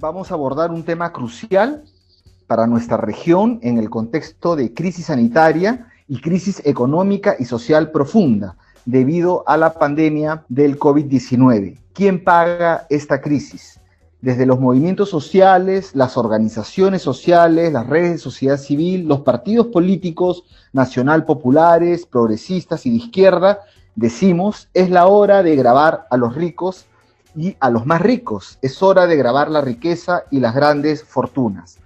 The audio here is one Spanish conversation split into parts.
vamos a abordar un tema crucial para nuestra región en el contexto de crisis sanitaria y crisis económica y social profunda debido a la pandemia del COVID-19. ¿Quién paga esta crisis? Desde los movimientos sociales, las organizaciones sociales, las redes de sociedad civil, los partidos políticos nacional populares, progresistas y de izquierda, decimos, es la hora de grabar a los ricos y a los más ricos. Es hora de grabar la riqueza y las grandes fortunas.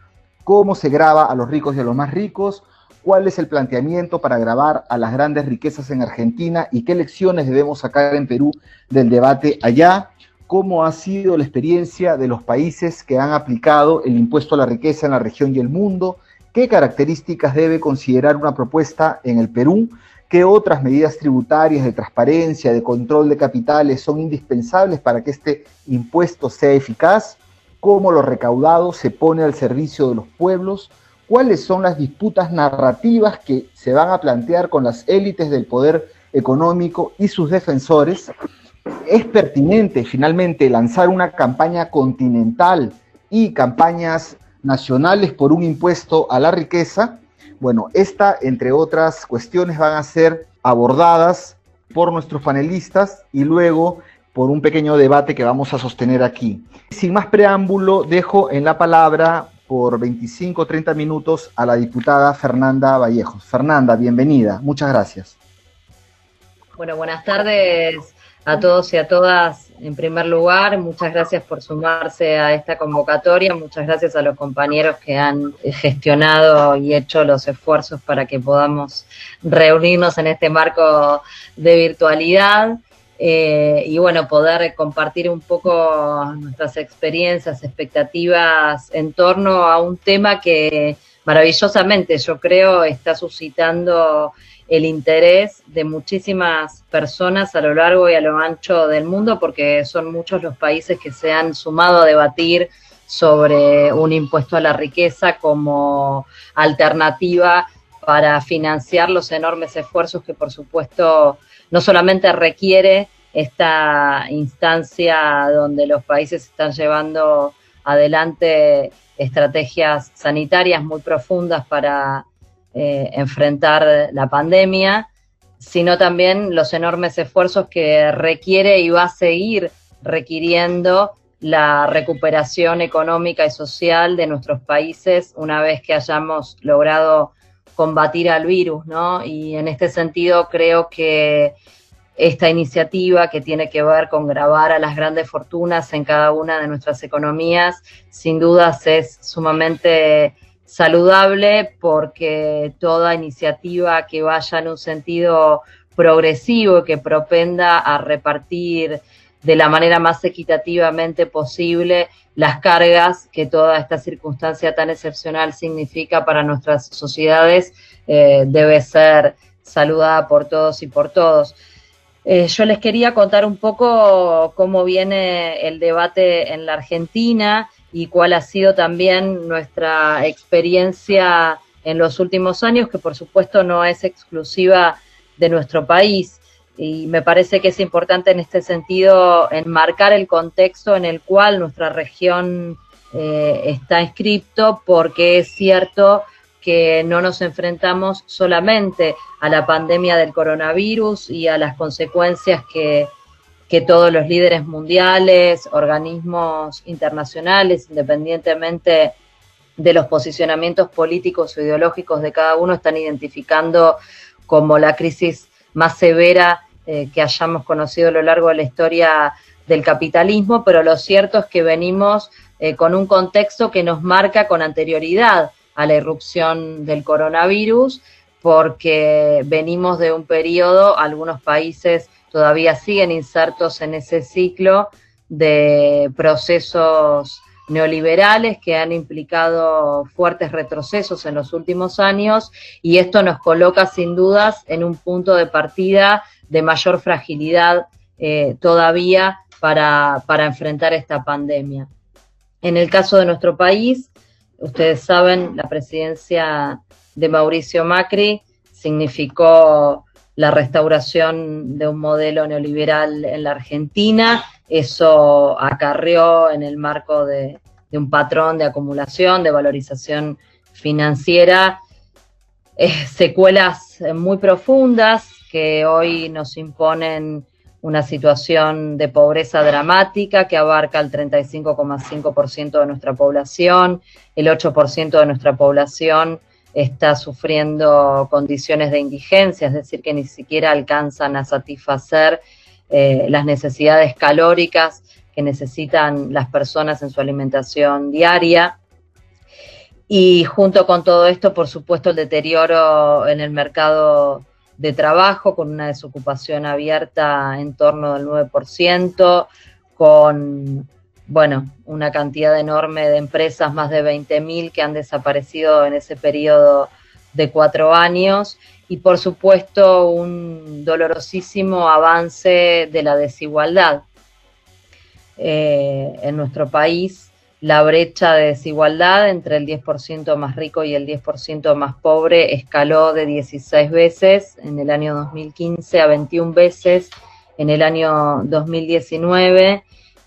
¿Cómo se graba a los ricos y a los más ricos? ¿Cuál es el planteamiento para grabar a las grandes riquezas en Argentina y qué lecciones debemos sacar en Perú del debate allá? ¿Cómo ha sido la experiencia de los países que han aplicado el impuesto a la riqueza en la región y el mundo? ¿Qué características debe considerar una propuesta en el Perú? ¿Qué otras medidas tributarias de transparencia, de control de capitales son indispensables para que este impuesto sea eficaz? ¿Cómo lo recaudado se pone al servicio de los pueblos? ¿Cuáles son las disputas narrativas que se van a plantear con las élites del poder económico y sus defensores? ¿Es pertinente finalmente lanzar una campaña continental y campañas nacionales por un impuesto a la riqueza? Bueno, esta, entre otras cuestiones, van a ser abordadas por nuestros panelistas y luego por un pequeño debate que vamos a sostener aquí. Sin más preámbulo, dejo en la palabra por 25 o 30 minutos a la diputada Fernanda Vallejos. Fernanda, bienvenida. Muchas gracias. Bueno, buenas tardes a todos y a todas. En primer lugar, muchas gracias por sumarse a esta convocatoria, muchas gracias a los compañeros que han gestionado y hecho los esfuerzos para que podamos reunirnos en este marco de virtualidad. Eh, y bueno, poder compartir un poco nuestras experiencias, expectativas en torno a un tema que maravillosamente yo creo está suscitando el interés de muchísimas personas a lo largo y a lo ancho del mundo, porque son muchos los países que se han sumado a debatir sobre un impuesto a la riqueza como alternativa para financiar los enormes esfuerzos que por supuesto no solamente requiere esta instancia donde los países están llevando adelante estrategias sanitarias muy profundas para eh, enfrentar la pandemia, sino también los enormes esfuerzos que requiere y va a seguir requiriendo la recuperación económica y social de nuestros países una vez que hayamos logrado combatir al virus, ¿no? Y en este sentido creo que esta iniciativa que tiene que ver con grabar a las grandes fortunas en cada una de nuestras economías, sin dudas es sumamente saludable porque toda iniciativa que vaya en un sentido progresivo y que propenda a repartir de la manera más equitativamente posible las cargas que toda esta circunstancia tan excepcional significa para nuestras sociedades eh, debe ser saludada por todos y por todos. Eh, yo les quería contar un poco cómo viene el debate en la Argentina y cuál ha sido también nuestra experiencia en los últimos años, que por supuesto no es exclusiva de nuestro país. Y me parece que es importante en este sentido enmarcar el contexto en el cual nuestra región eh, está inscrito, porque es cierto que no nos enfrentamos solamente a la pandemia del coronavirus y a las consecuencias que que todos los líderes mundiales, organismos internacionales, independientemente de los posicionamientos políticos o ideológicos de cada uno, están identificando como la crisis más severa eh, que hayamos conocido a lo largo de la historia del capitalismo, pero lo cierto es que venimos eh, con un contexto que nos marca con anterioridad a la irrupción del coronavirus, porque venimos de un periodo, algunos países todavía siguen insertos en ese ciclo de procesos neoliberales que han implicado fuertes retrocesos en los últimos años y esto nos coloca sin dudas en un punto de partida de mayor fragilidad eh, todavía para, para enfrentar esta pandemia. En el caso de nuestro país, ustedes saben, la presidencia de Mauricio Macri significó la restauración de un modelo neoliberal en la Argentina. Eso acarreó en el marco de, un patrón de acumulación, de valorización financiera, eh, secuelas muy profundas que hoy nos imponen una situación de pobreza dramática que abarca el 35,5% de nuestra población, el 8% de nuestra población está sufriendo condiciones de indigencia, es decir, que ni siquiera alcanzan a satisfacer eh, las necesidades calóricas que necesitan las personas en su alimentación diaria. Y junto con todo esto, por supuesto, el deterioro en el mercado de trabajo, con una desocupación abierta en torno del 9%, con bueno, una cantidad enorme de empresas, más de 20.000 que han desaparecido en ese periodo de cuatro años y por supuesto un dolorosísimo avance de la desigualdad. Eh, en nuestro país la brecha de desigualdad entre el 10% más rico y el 10% más pobre escaló de 16 veces en el año 2015 a 21 veces en el año 2019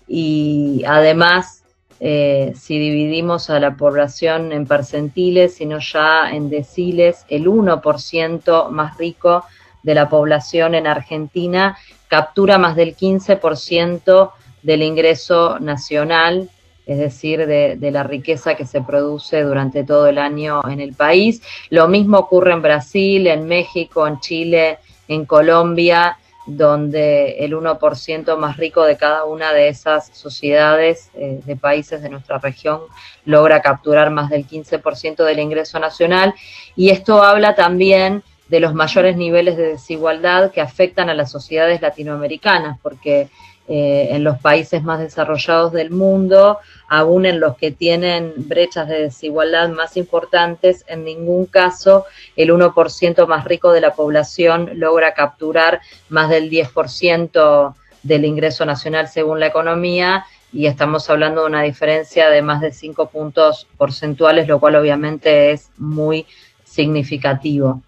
y además, eh, si dividimos a la población en percentiles, sino ya en deciles, el 1% más rico de la población en Argentina captura más del 15% del ingreso nacional, es decir, de, de, la riqueza que se produce durante todo el año en el país. Lo mismo ocurre en Brasil, en México, en Chile, en Colombia donde el 1% más rico de cada una de esas sociedades eh, de países de nuestra región logra capturar más del 15% del ingreso nacional. Y esto habla también de los mayores niveles de desigualdad que afectan a las sociedades latinoamericanas, porque eh, en los países más desarrollados del mundo, aún en los que tienen brechas de desigualdad más importantes, en ningún caso el 1% más rico de la población logra capturar más del 10% del ingreso nacional según la economía y estamos hablando de una diferencia de más de 5 puntos porcentuales, lo cual obviamente es muy significativo.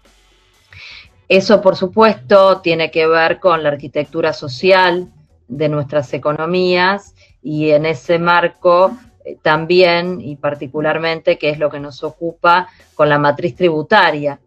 Eso, por supuesto, tiene que ver con la arquitectura social de nuestras economías y en ese marco eh, también y particularmente, que es lo que nos ocupa con la matriz tributaria,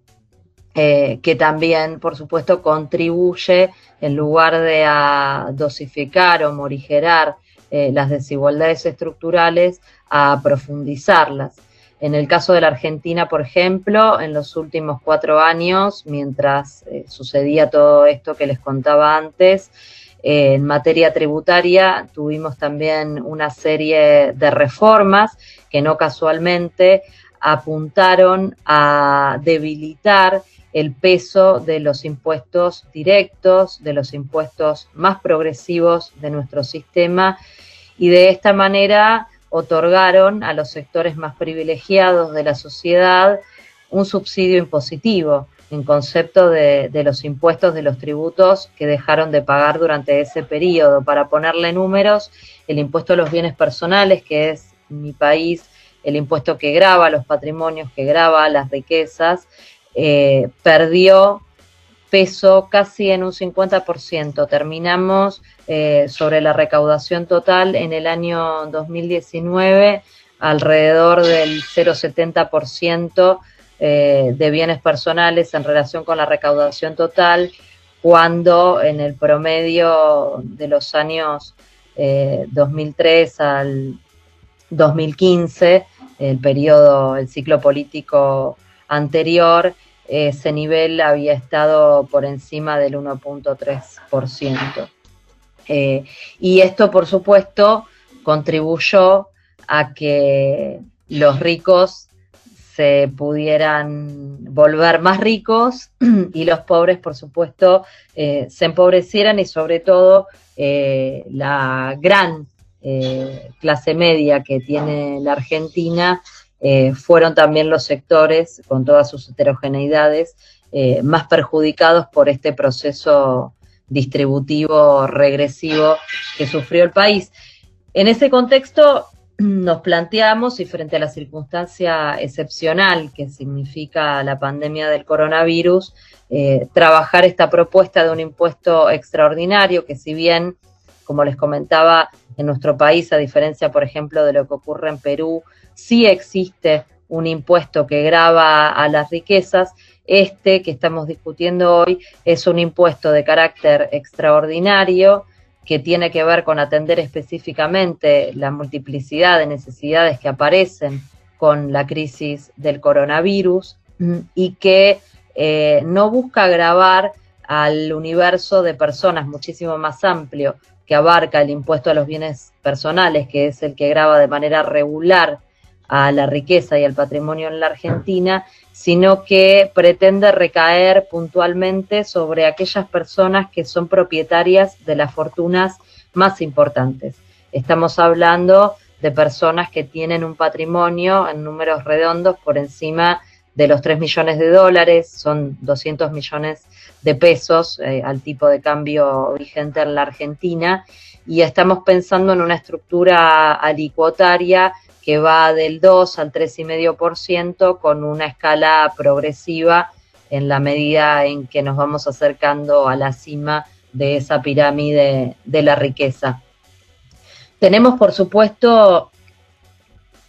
eh, que también, por supuesto, contribuye, en lugar de a dosificar o morigerar eh, las desigualdades estructurales, a profundizarlas. En el caso de la Argentina, por ejemplo, en los últimos cuatro años, mientras sucedía todo esto que les contaba antes, en materia tributaria tuvimos también una serie de reformas que no casualmente apuntaron a debilitar el peso de los impuestos directos, de los impuestos más progresivos de nuestro sistema y de esta manera otorgaron a los sectores más privilegiados de la sociedad un subsidio impositivo en concepto de, los impuestos, de los tributos que dejaron de pagar durante ese periodo. Para ponerle números, el impuesto a los bienes personales, que es mi país el impuesto que graba los patrimonios, que graba las riquezas, eh, perdió peso casi en un 50%. Terminamos eh, sobre la recaudación total en el año 2019 alrededor del 0,70% eh, de bienes personales en relación con la recaudación total, cuando en el promedio de los años 2003 eh, al 2015, el periodo, el ciclo político anterior, ese nivel había estado por encima del 1.3%. Eh, y esto, por supuesto, contribuyó a que los ricos se pudieran volver más ricos y los pobres, por supuesto, eh, se empobrecieran y sobre todo eh, la gran eh, clase media que tiene la Argentina fueron también los sectores, con todas sus heterogeneidades, más perjudicados por este proceso distributivo regresivo que sufrió el país. En ese contexto, nos planteamos y frente a la circunstancia excepcional que significa la pandemia del coronavirus, eh, trabajar esta propuesta de un impuesto extraordinario que si bien, como les comentaba, en nuestro país, a diferencia, por ejemplo, de lo que ocurre en Perú, sí existe un impuesto que grava a las riquezas. Este que estamos discutiendo hoy es un impuesto de carácter extraordinario que tiene que ver con atender específicamente la multiplicidad de necesidades que aparecen con la crisis del coronavirus y que eh, no busca agravar al universo de personas muchísimo más amplio que abarca el impuesto a los bienes personales, que es el que graba de manera regular a la riqueza y al patrimonio en la Argentina, sino que pretende recaer puntualmente sobre aquellas personas que son propietarias de las fortunas más importantes. Estamos hablando de personas que tienen un patrimonio en números redondos por encima de los 3 millones de dólares, son 200 millones de pesos eh, al tipo de cambio vigente en la Argentina, y estamos pensando en una estructura alicuotaria que va del 2 al 3,5% con una escala progresiva en la medida en que nos vamos acercando a la cima de esa pirámide de la riqueza. Tenemos, por supuesto,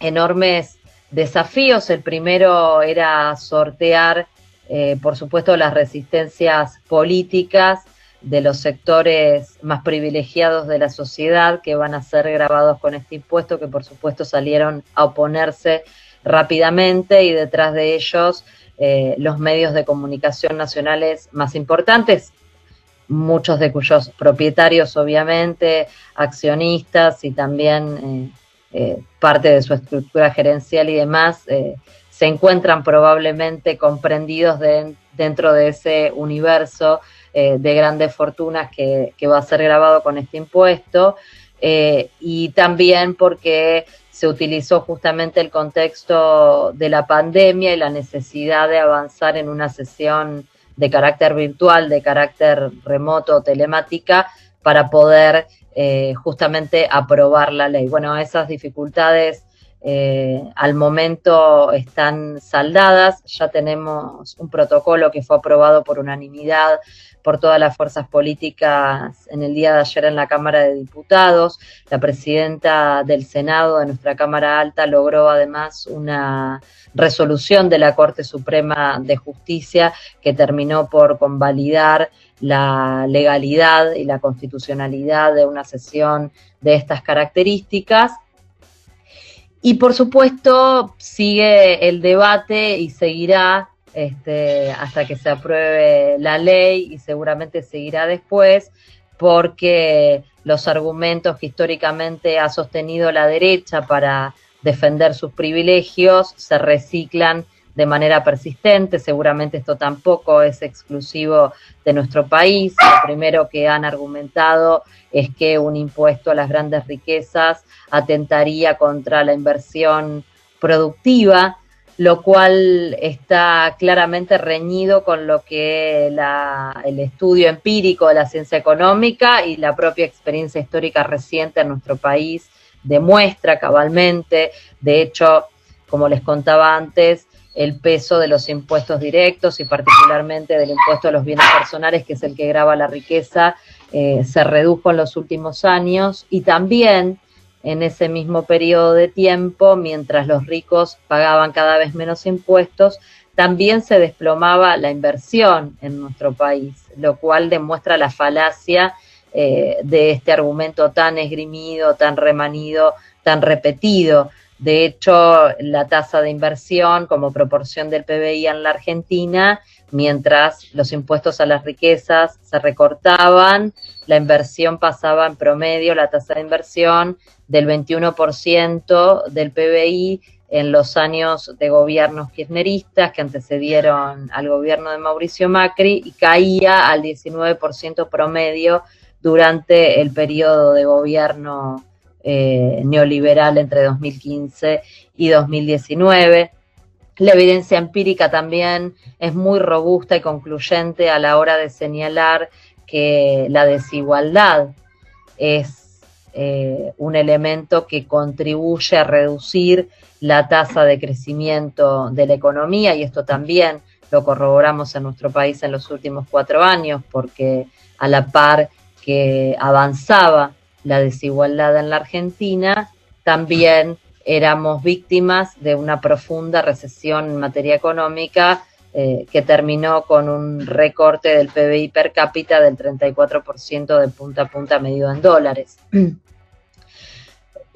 enormes desafíos. El primero era sortear, eh, por supuesto, las resistencias políticas de los sectores más privilegiados de la sociedad que van a ser grabados con este impuesto, que por supuesto salieron a oponerse rápidamente y detrás de ellos eh, los medios de comunicación nacionales más importantes, muchos de cuyos propietarios obviamente, accionistas y también eh, eh, parte de su estructura gerencial y demás, se encuentran probablemente comprendidos dentro de ese universo eh, de grandes fortunas que, va a ser grabado con este impuesto eh, y también porque se utilizó justamente el contexto de la pandemia y la necesidad de avanzar en una sesión de carácter virtual, de carácter remoto, telemática, para poder eh, justamente aprobar la ley. Bueno, esas dificultades al momento están saldadas, ya tenemos un protocolo que fue aprobado por unanimidad por todas las fuerzas políticas en el día de ayer en la Cámara de Diputados. La presidenta del Senado de nuestra Cámara Alta logró además una resolución de la Corte Suprema de Justicia que terminó por convalidar la legalidad y la constitucionalidad de una sesión de estas características. Y por supuesto sigue el debate y seguirá este, hasta que se apruebe la ley y seguramente seguirá después, porque los argumentos que históricamente ha sostenido la derecha para defender sus privilegios se reciclan de manera persistente. Seguramente esto tampoco es exclusivo de nuestro país. Lo primero que han argumentado es que un impuesto a las grandes riquezas atentaría contra la inversión productiva lo cual está claramente reñido con lo que el estudio empírico de la ciencia económica y la propia experiencia histórica reciente en nuestro país demuestra cabalmente. De hecho, como les contaba antes, el peso de los impuestos directos y particularmente del impuesto a los bienes personales, que es el que grava la riqueza, eh, se redujo en los últimos años y también en ese mismo periodo de tiempo, mientras los ricos pagaban cada vez menos impuestos, también se desplomaba la inversión en nuestro país, lo cual demuestra la falacia eh, de este argumento tan esgrimido, tan remanido, tan repetido. De hecho, la tasa de inversión como proporción del PBI en la Argentina, mientras los impuestos a las riquezas se recortaban, la inversión pasaba en promedio, la tasa de inversión del 21% del PBI en los años de gobiernos kirchneristas que antecedieron al gobierno de Mauricio Macri y caía al 19% promedio durante el periodo de gobierno eh, neoliberal entre 2015 y 2019. La evidencia empírica también es muy robusta y concluyente a la hora de señalar que la desigualdad es eh, un elemento que contribuye a reducir la tasa de crecimiento de la economía y esto también lo corroboramos en nuestro país en los últimos cuatro años porque a la par que avanzaba la desigualdad en la Argentina, también éramos víctimas de una profunda recesión en materia económica eh, que terminó con un recorte del PBI per cápita del 34% de punta a punta medido en dólares.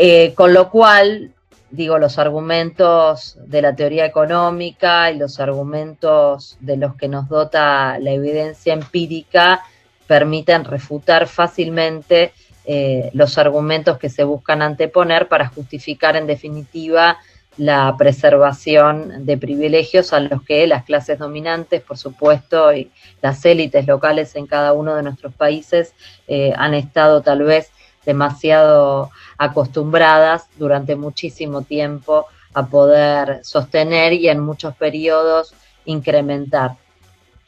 Eh, con lo cual, digo, los argumentos de la teoría económica y los argumentos de los que nos dota la evidencia empírica permiten refutar fácilmente eh, los argumentos que se buscan anteponer para justificar en definitiva la preservación de privilegios a los que las clases dominantes, por supuesto, y las élites locales en cada uno de nuestros países eh, han estado tal vez demasiado acostumbradas durante muchísimo tiempo a poder sostener y en muchos periodos incrementar.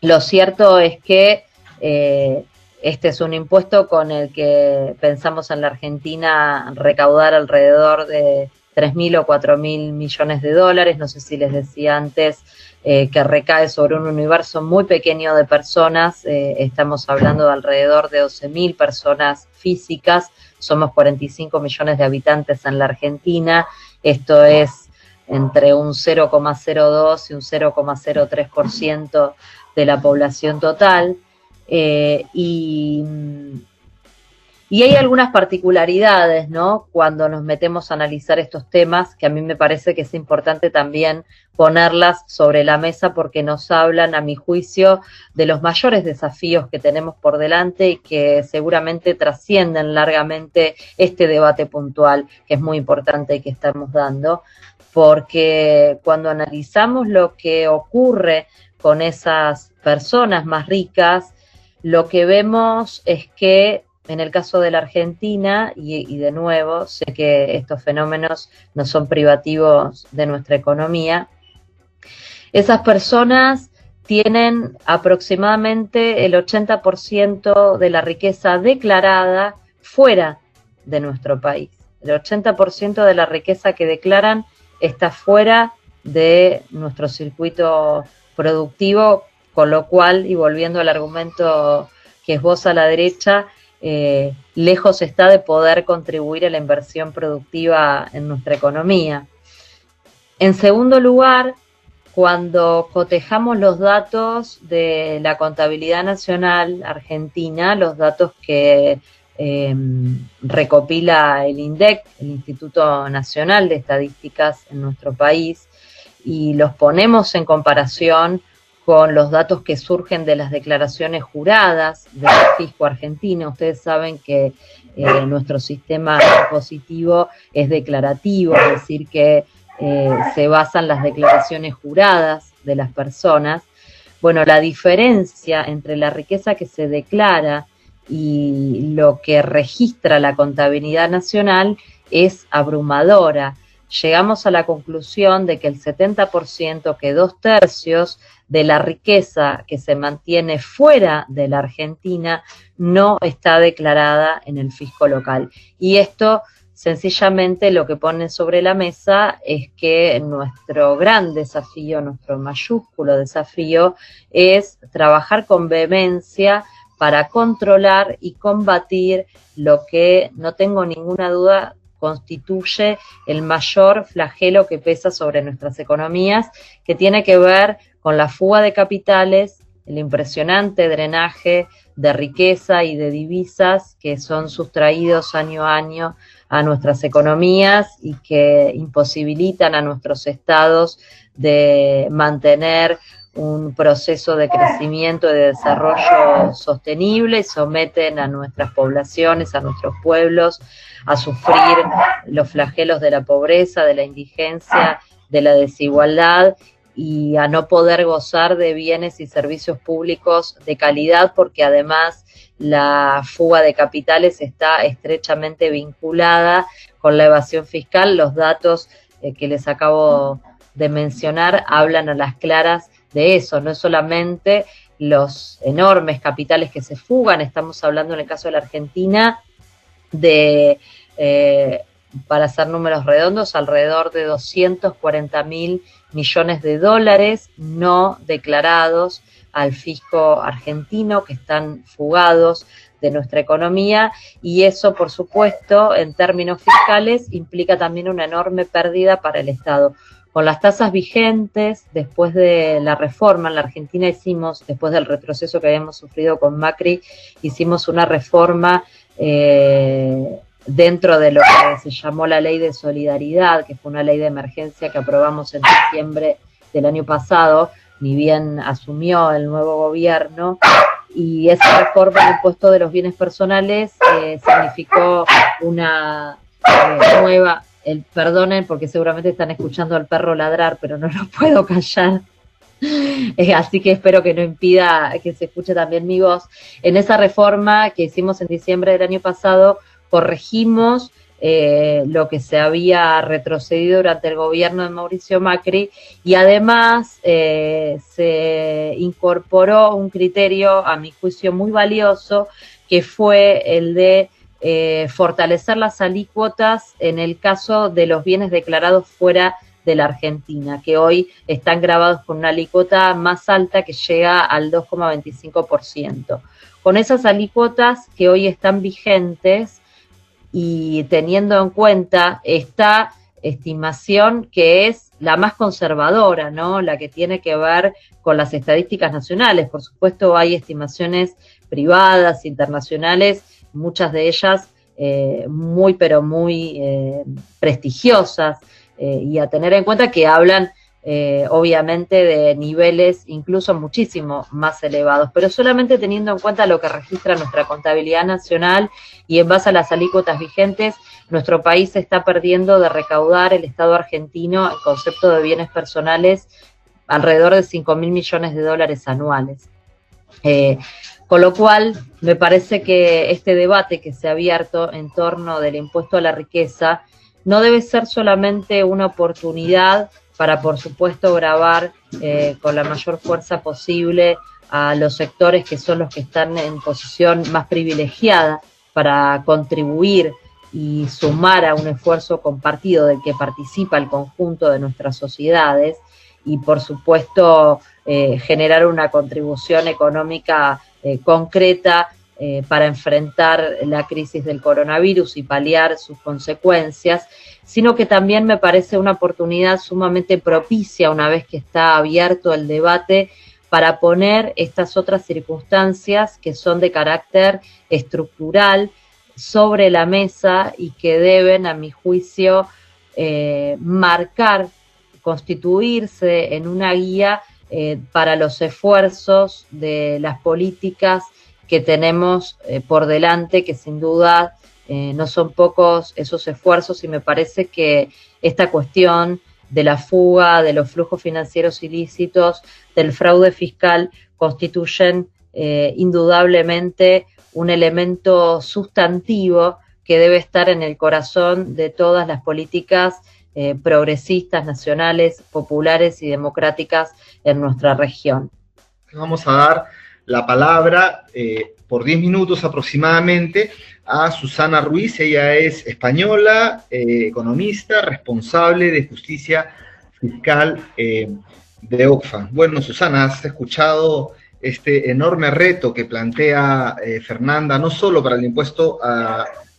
Lo cierto es que eh, este es un impuesto con el que pensamos en la Argentina recaudar alrededor de 3.000 o 4.000 millones de dólares. No sé si les decía antes eh, que recae sobre un universo muy pequeño de personas. Eh, estamos hablando de alrededor de 12.000 personas físicas. Somos 45 millones de habitantes en la Argentina. Esto es entre un 0,02 y un 0,03% de la población total. Eh, y, y, hay algunas particularidades, ¿no? Cuando nos metemos a analizar estos temas, que a mí me parece que es importante también ponerlas sobre la mesa porque nos hablan, a mi juicio, de los mayores desafíos que tenemos por delante y que seguramente trascienden largamente este debate puntual, que es muy importante y que estamos dando, porque cuando analizamos lo que ocurre con esas personas más ricas, lo que vemos es que en el caso de la Argentina, y, de nuevo, sé que estos fenómenos no son privativos de nuestra economía, esas personas tienen aproximadamente el 80% de la riqueza declarada fuera de nuestro país. El 80% de la riqueza que declaran está fuera de nuestro circuito productivo con lo cual, y volviendo al argumento que es vos a la derecha, eh, lejos está de poder contribuir a la inversión productiva en nuestra economía. En segundo lugar, cuando cotejamos los datos de la contabilidad nacional argentina, los datos que eh, recopila el INDEC, el Instituto Nacional de Estadísticas en nuestro país, y los ponemos en comparación con los datos que surgen de las declaraciones juradas del fisco argentino. Ustedes saben que eh, nuestro sistema impositivo es declarativo, es decir, que eh, se basan las declaraciones juradas de las personas. Bueno, la diferencia entre la riqueza que se declara y lo que registra la contabilidad nacional es abrumadora. Llegamos a la conclusión de que el 70%, que dos tercios de la riqueza que se mantiene fuera de la Argentina no está declarada en el fisco local. Y esto sencillamente lo que pone sobre la mesa es que nuestro gran desafío, nuestro mayúsculo desafío es trabajar con vehemencia para controlar y combatir lo que, no tengo ninguna duda, constituye el mayor flagelo que pesa sobre nuestras economías, que tiene que ver con la fuga de capitales, el impresionante drenaje de riqueza y de divisas que son sustraídos año a año a nuestras economías y que imposibilitan a nuestros estados de mantener un proceso de crecimiento y de desarrollo sostenible someten a nuestras poblaciones, a nuestros pueblos, a sufrir los flagelos de la pobreza, de la indigencia, de la desigualdad y a no poder gozar de bienes y servicios públicos de calidad porque además la fuga de capitales está estrechamente vinculada con la evasión fiscal. Los datos eh, que les acabo de mencionar hablan a las claras de eso, no es solamente los enormes capitales que se fugan, estamos hablando en el caso de la Argentina de, eh, para hacer números redondos, alrededor de 240 mil millones de dólares no declarados al fisco argentino, que están fugados de nuestra economía y eso, por supuesto, en términos fiscales, implica también una enorme pérdida para el Estado. Con las tasas vigentes, después de la reforma en la Argentina hicimos, después del retroceso que habíamos sufrido con Macri, hicimos una reforma eh, dentro de lo que se llamó la ley de solidaridad, que fue una ley de emergencia que aprobamos en diciembre del año pasado, ni bien asumió el nuevo gobierno, y esa reforma del impuesto de los bienes personales eh, significó una eh, nueva, el, perdonen porque seguramente están escuchando al perro ladrar, pero no lo puedo callar. Eh, así que espero que no impida que se escuche también mi voz. En esa reforma que hicimos en diciembre del año pasado, corregimos eh, lo que se había retrocedido durante el gobierno de Mauricio Macri y además eh, se incorporó un criterio, a mi juicio, muy valioso, que fue el de eh, fortalecer las alícuotas en el caso de los bienes declarados fuera de la Argentina, que hoy están grabados con una alícuota más alta que llega al 2,25%. Con esas alícuotas que hoy están vigentes, y teniendo en cuenta esta estimación que es la más conservadora, ¿no? La que tiene que ver con las estadísticas nacionales. Por supuesto, hay estimaciones privadas, internacionales, muchas de ellas eh, muy, pero muy eh, prestigiosas, eh, y a tener en cuenta que hablan obviamente de niveles incluso muchísimo más elevados, pero solamente teniendo en cuenta lo que registra nuestra contabilidad nacional y en base a las alícuotas vigentes, nuestro país está perdiendo de recaudar el Estado argentino en concepto de bienes personales alrededor de 5 mil millones de dólares anuales. Con lo cual, me parece que este debate que se ha abierto en torno del impuesto a la riqueza no debe ser solamente una oportunidad para, por supuesto, grabar eh, con la mayor fuerza posible a los sectores que son los que están en posición más privilegiada para contribuir y sumar a un esfuerzo compartido del que participa el conjunto de nuestras sociedades y por supuesto eh, generar una contribución económica concreta para enfrentar la crisis del coronavirus y paliar sus consecuencias sino que también me parece una oportunidad sumamente propicia una vez que está abierto el debate para poner estas otras circunstancias que son de carácter estructural sobre la mesa y que deben, a mi juicio, eh, marcar, constituirse en una guía eh, para los esfuerzos de las políticas que tenemos eh, por delante, que sin duda eh, no son pocos esos esfuerzos. Y me parece que esta cuestión de la fuga, de los flujos financieros ilícitos, del fraude fiscal, constituyen indudablemente un elemento sustantivo que debe estar en el corazón de todas las políticas eh, progresistas, nacionales, populares y democráticas en nuestra región. Vamos a dar la palabra por 10 minutos aproximadamente a Susana Ruiz. Ella es española, eh, economista, responsable de justicia fiscal eh, de OCFA. Bueno, Susana, has escuchado este enorme reto que plantea eh, Fernanda, no solo para el impuesto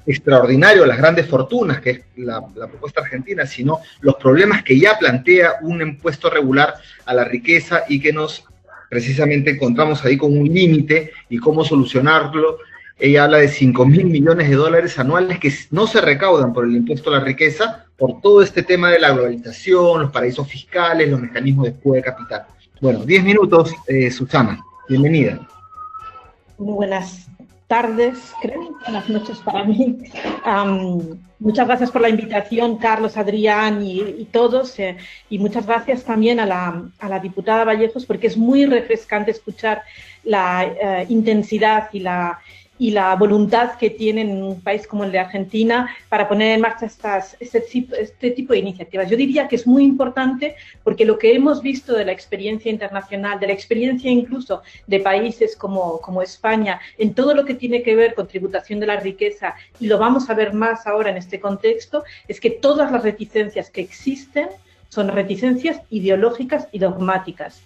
extraordinario las grandes fortunas, que es la, la, propuesta argentina, sino los problemas que ya plantea un impuesto regular a la riqueza y que nos precisamente encontramos ahí con un límite y cómo solucionarlo. Ella habla de 5 mil millones de dólares anuales que no se recaudan por el impuesto a la riqueza, por todo este tema de la globalización, los paraísos fiscales, los mecanismos de fuga de capital. Bueno, 10 minutos, eh, Susana. Bienvenida. Muy buenas tardes, creo, buenas noches para mí. muchas gracias por la invitación, Carlos, Adrián y, todos, eh, y muchas gracias también a la, a la, diputada Vallejos, porque es muy refrescante escuchar la eh, intensidad y la, y la voluntad que tienen en un país como el de Argentina para poner en marcha estas, este, este, tipo de iniciativas. Yo diría que es muy importante porque lo que hemos visto de la experiencia internacional, de la experiencia incluso de países como, como España, en todo lo que tiene que ver con tributación de la riqueza, y lo vamos a ver más ahora en este contexto, es que todas las reticencias que existen son reticencias ideológicas y dogmáticas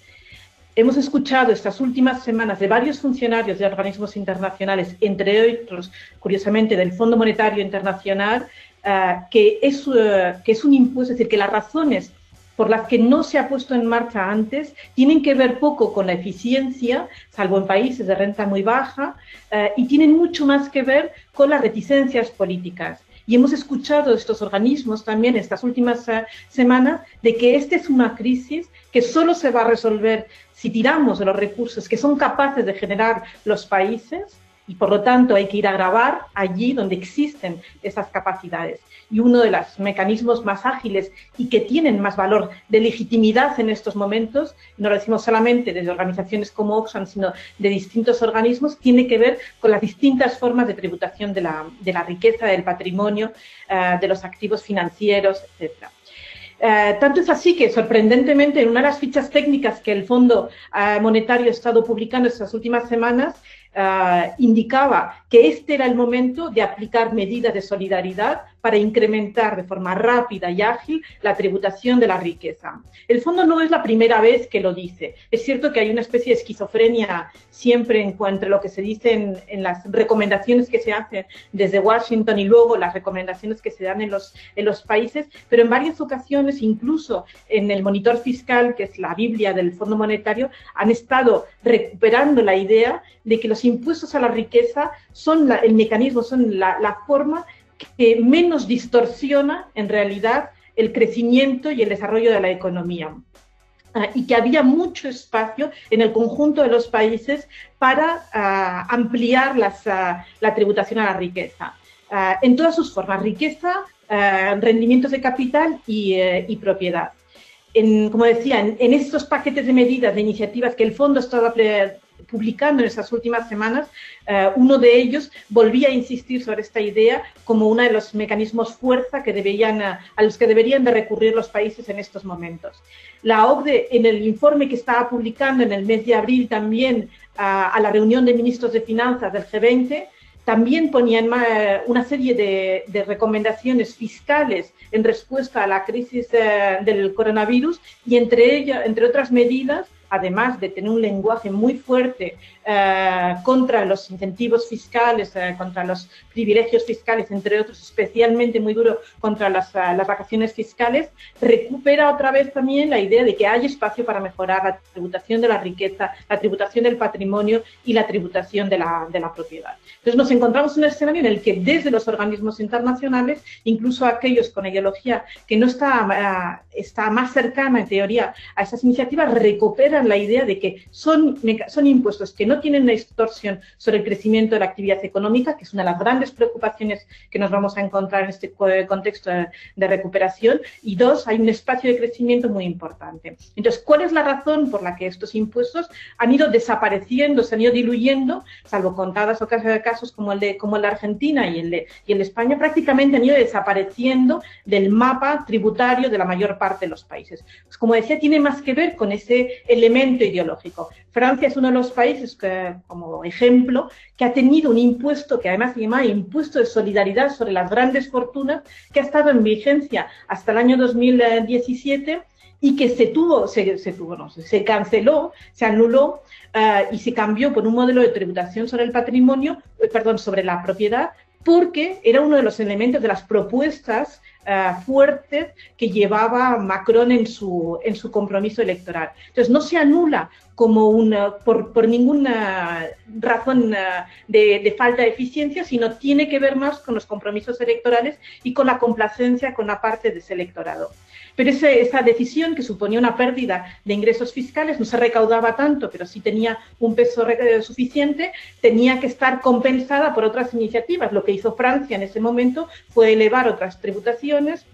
hemos escuchado estas últimas semanas de varios funcionarios de organismos internacionales, entre otros, curiosamente, del Fondo Monetario Internacional, eh, que, es, eh, que es un impuesto, es decir, que las razones por las que no se ha puesto en marcha antes tienen que ver poco con la eficiencia, salvo en países de renta muy baja, eh, y tienen mucho más que ver con las reticencias políticas. Y hemos escuchado de estos organismos también estas últimas uh, semanas de que esta es una crisis que solo se va a resolver si tiramos de los recursos que son capaces de generar los países y por lo tanto hay que ir a grabar allí donde existen esas capacidades. Y uno de los mecanismos más ágiles y que tienen más valor de legitimidad en estos momentos, no lo decimos solamente desde organizaciones como Oxfam, sino de distintos organismos, tiene que ver con las distintas formas de tributación de la, de la riqueza, del patrimonio, uh, de los activos financieros, etc. Uh, eh, tanto es así que, sorprendentemente, en una de las fichas técnicas que el Fondo uh, Monetario ha estado publicando estas últimas semanas, uh, indicaba que este era el momento de aplicar medidas de solidaridad para incrementar de forma rápida y ágil la tributación de la riqueza. El fondo no es la primera vez que lo dice. Es cierto que hay una especie de esquizofrenia siempre en cuanto a lo que se dice en, las recomendaciones que se hacen desde Washington y luego las recomendaciones que se dan en los, en los países, pero en varias ocasiones, incluso en el monitor fiscal, que es la Biblia del Fondo Monetario, han estado recuperando la idea de que los impuestos a la riqueza son el mecanismo, son la forma que menos distorsiona en realidad el crecimiento y el desarrollo de la economía. Uh, y que había mucho espacio en el conjunto de los países para uh, ampliar las, uh, la tributación a la riqueza, en todas sus formas, riqueza, rendimientos de capital y, eh, propiedad. Como decía, en, estos paquetes de medidas, de iniciativas que el fondo estaba publicando en esas últimas semanas, uh, uno de ellos volvía a insistir sobre esta idea como uno de los mecanismos fuerza que deberían, uh, a los que deberían de recurrir los países en estos momentos. La OCDE, en el informe que estaba publicando en el mes de abril también a la reunión de ministros de finanzas del G20, también ponía en una serie de, de, recomendaciones fiscales en respuesta a la crisis eh, del coronavirus y entre, ellas, entre otras medidas además de tener un lenguaje muy fuerte eh, contra los incentivos fiscales, eh, contra los privilegios fiscales, entre otros, especialmente muy duro contra las, uh, las, vacaciones fiscales, recupera otra vez también la idea de que hay espacio para mejorar la tributación de la riqueza, la tributación del patrimonio y la tributación de la, de la propiedad. Entonces nos encontramos en un escenario en el que desde los organismos internacionales, incluso aquellos con ideología que no está, uh, está más cercana en teoría a esas iniciativas, la idea de que son, son impuestos que no tienen una distorsión sobre el crecimiento de la actividad económica, que es una de las grandes preocupaciones que nos vamos a encontrar en este contexto de, recuperación, y dos, hay un espacio de crecimiento muy importante. Entonces, ¿cuál es la razón por la que estos impuestos han ido desapareciendo, se han ido diluyendo, salvo contadas casos como el de, como el de Argentina y el de, y el de España, prácticamente han ido desapareciendo del mapa tributario de la mayor parte de los países? Pues, como decía, tiene más que ver con ese elemento ideológico. Francia es uno de los países, que, como ejemplo, que ha tenido un impuesto que además se llama impuesto de solidaridad sobre las grandes fortunas, que ha estado en vigencia hasta el año 2017 y que se tuvo, se, tuvo, no, se canceló, se anuló uh, y se cambió por un modelo de tributación sobre el patrimonio, eh, perdón, sobre la propiedad, porque era uno de los elementos de las propuestas uh, fuertes que llevaba Macron en su, en su compromiso electoral. Entonces, no se anula como una, por, por ninguna razón uh, de, de, falta de eficiencia, sino tiene que ver más con los compromisos electorales y con la complacencia con la parte de ese electorado. Pero esa decisión que suponía una pérdida de ingresos fiscales no se recaudaba tanto, pero sí tenía un peso suficiente, tenía que estar compensada por otras iniciativas. Lo que hizo Francia en ese momento fue elevar otras tributaciones,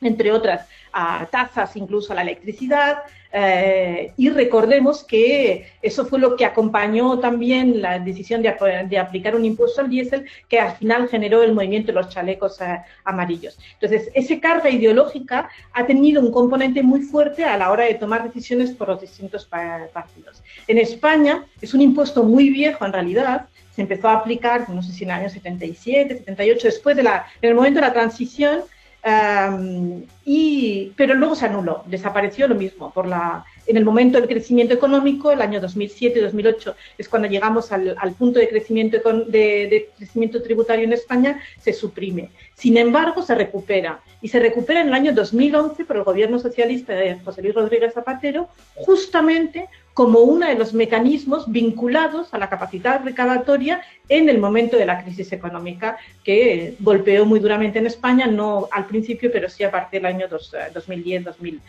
entre otras a tasas incluso a la electricidad, eh, y recordemos que eso fue lo que acompañó también la decisión de, de, aplicar un impuesto al diésel que al final generó el movimiento de los chalecos eh, amarillos. Entonces, esa carga ideológica ha tenido un componente muy fuerte a la hora de tomar decisiones por los distintos partidos. En España es un impuesto muy viejo en realidad, se empezó a aplicar, no sé si en el año 77, 78, después de la, en el momento de la transición, Um, y, pero luego se anuló, desapareció lo mismo por la en el momento del crecimiento económico, el año 2007-2008 es cuando llegamos al, punto de crecimiento, de, crecimiento tributario en España, se suprime. Sin embargo, se recupera. Y se recupera en el año 2011 por el gobierno socialista de José Luis Rodríguez Zapatero, justamente como uno de los mecanismos vinculados a la capacidad recaudatoria en el momento de la crisis económica que golpeó muy duramente en España, no al principio, pero sí a partir del año 2010-2011.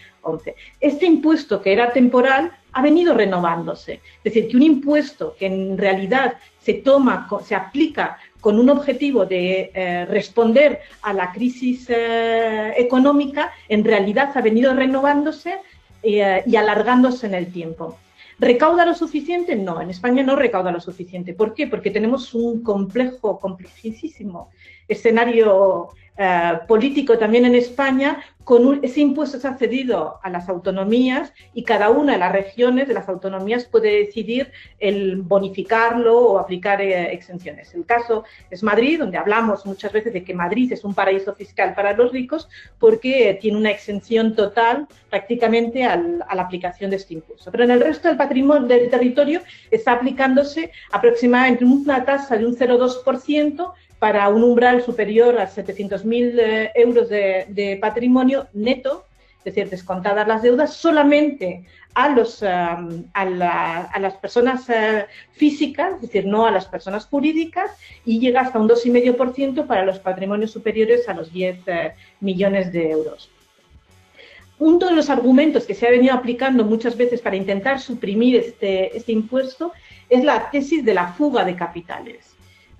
Eh, este impuesto, que era temporal, ha venido renovándose. Es decir, que un impuesto que en realidad se toma, se aplica con un objetivo de eh, responder a la crisis eh, económica, en realidad ha venido renovándose y alargándose en el tiempo. ¿Recauda lo suficiente? No, en España no recauda lo suficiente. ¿Por qué? Porque tenemos un complejo, complejísimo escenario eh, político también en España, con ese impuesto ha cedido a las autonomías y cada una de las regiones de las autonomías puede decidir el bonificarlo o aplicar eh, exenciones. El caso es Madrid, donde hablamos muchas veces de que Madrid es un paraíso fiscal para los ricos porque tiene una exención total prácticamente a la aplicación de este impuesto. Pero en el resto del patrimonio del territorio está aplicándose aproximadamente una tasa de un 0,2% para un umbral superior a 700.000 eh, euros de, patrimonio neto, es decir, descontadas las deudas, solamente a, los, a, las personas eh, físicas, es decir, no a las personas jurídicas, y llega hasta un 2,5% para los patrimonios superiores a los 10 eh, millones de euros. Uno de los argumentos que se ha venido aplicando muchas veces para intentar suprimir este, este impuesto es la tesis de la fuga de capitales.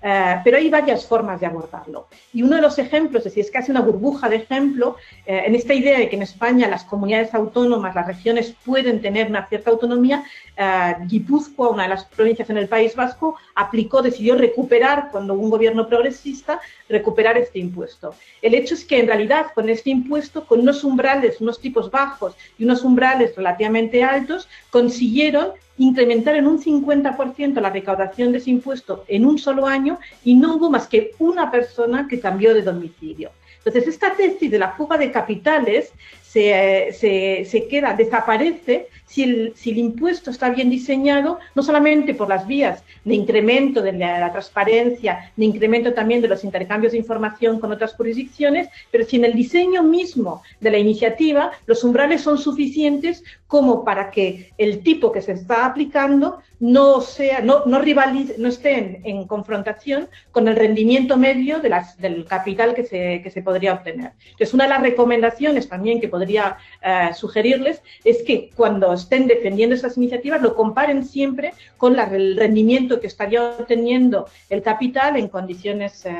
Eh, pero hay varias formas de abordarlo. Y uno de los ejemplos, es es casi una burbuja de ejemplo, eh, en esta idea de que en España las comunidades autónomas, las regiones pueden tener una cierta autonomía, uh, Guipúzcoa, una de las provincias en el País Vasco, aplicó, decidió recuperar, cuando un gobierno progresista, recuperar este impuesto. El hecho es que en realidad con este impuesto, con unos umbrales, unos tipos bajos y unos umbrales relativamente altos, consiguieron incrementar en un 50% la recaudación de ese impuesto en un solo año y no hubo más que una persona que cambió de domicilio. Entonces, esta tesis de la fuga de capitales se, se, queda, desaparece si el, impuesto está bien diseñado, no solamente por las vías de incremento de la, transparencia, de incremento también de los intercambios de información con otras jurisdicciones, pero si en el diseño mismo de la iniciativa los umbrales son suficientes como para que el tipo que se está aplicando no sea, no, no rivalice, no esté en, confrontación con el rendimiento medio de del capital que se, que se podría obtener. Entonces, una de las recomendaciones también que podría eh, sugerirles es que cuando estén defendiendo esas iniciativas lo comparen siempre con el rendimiento que estaría obteniendo el capital en condiciones eh,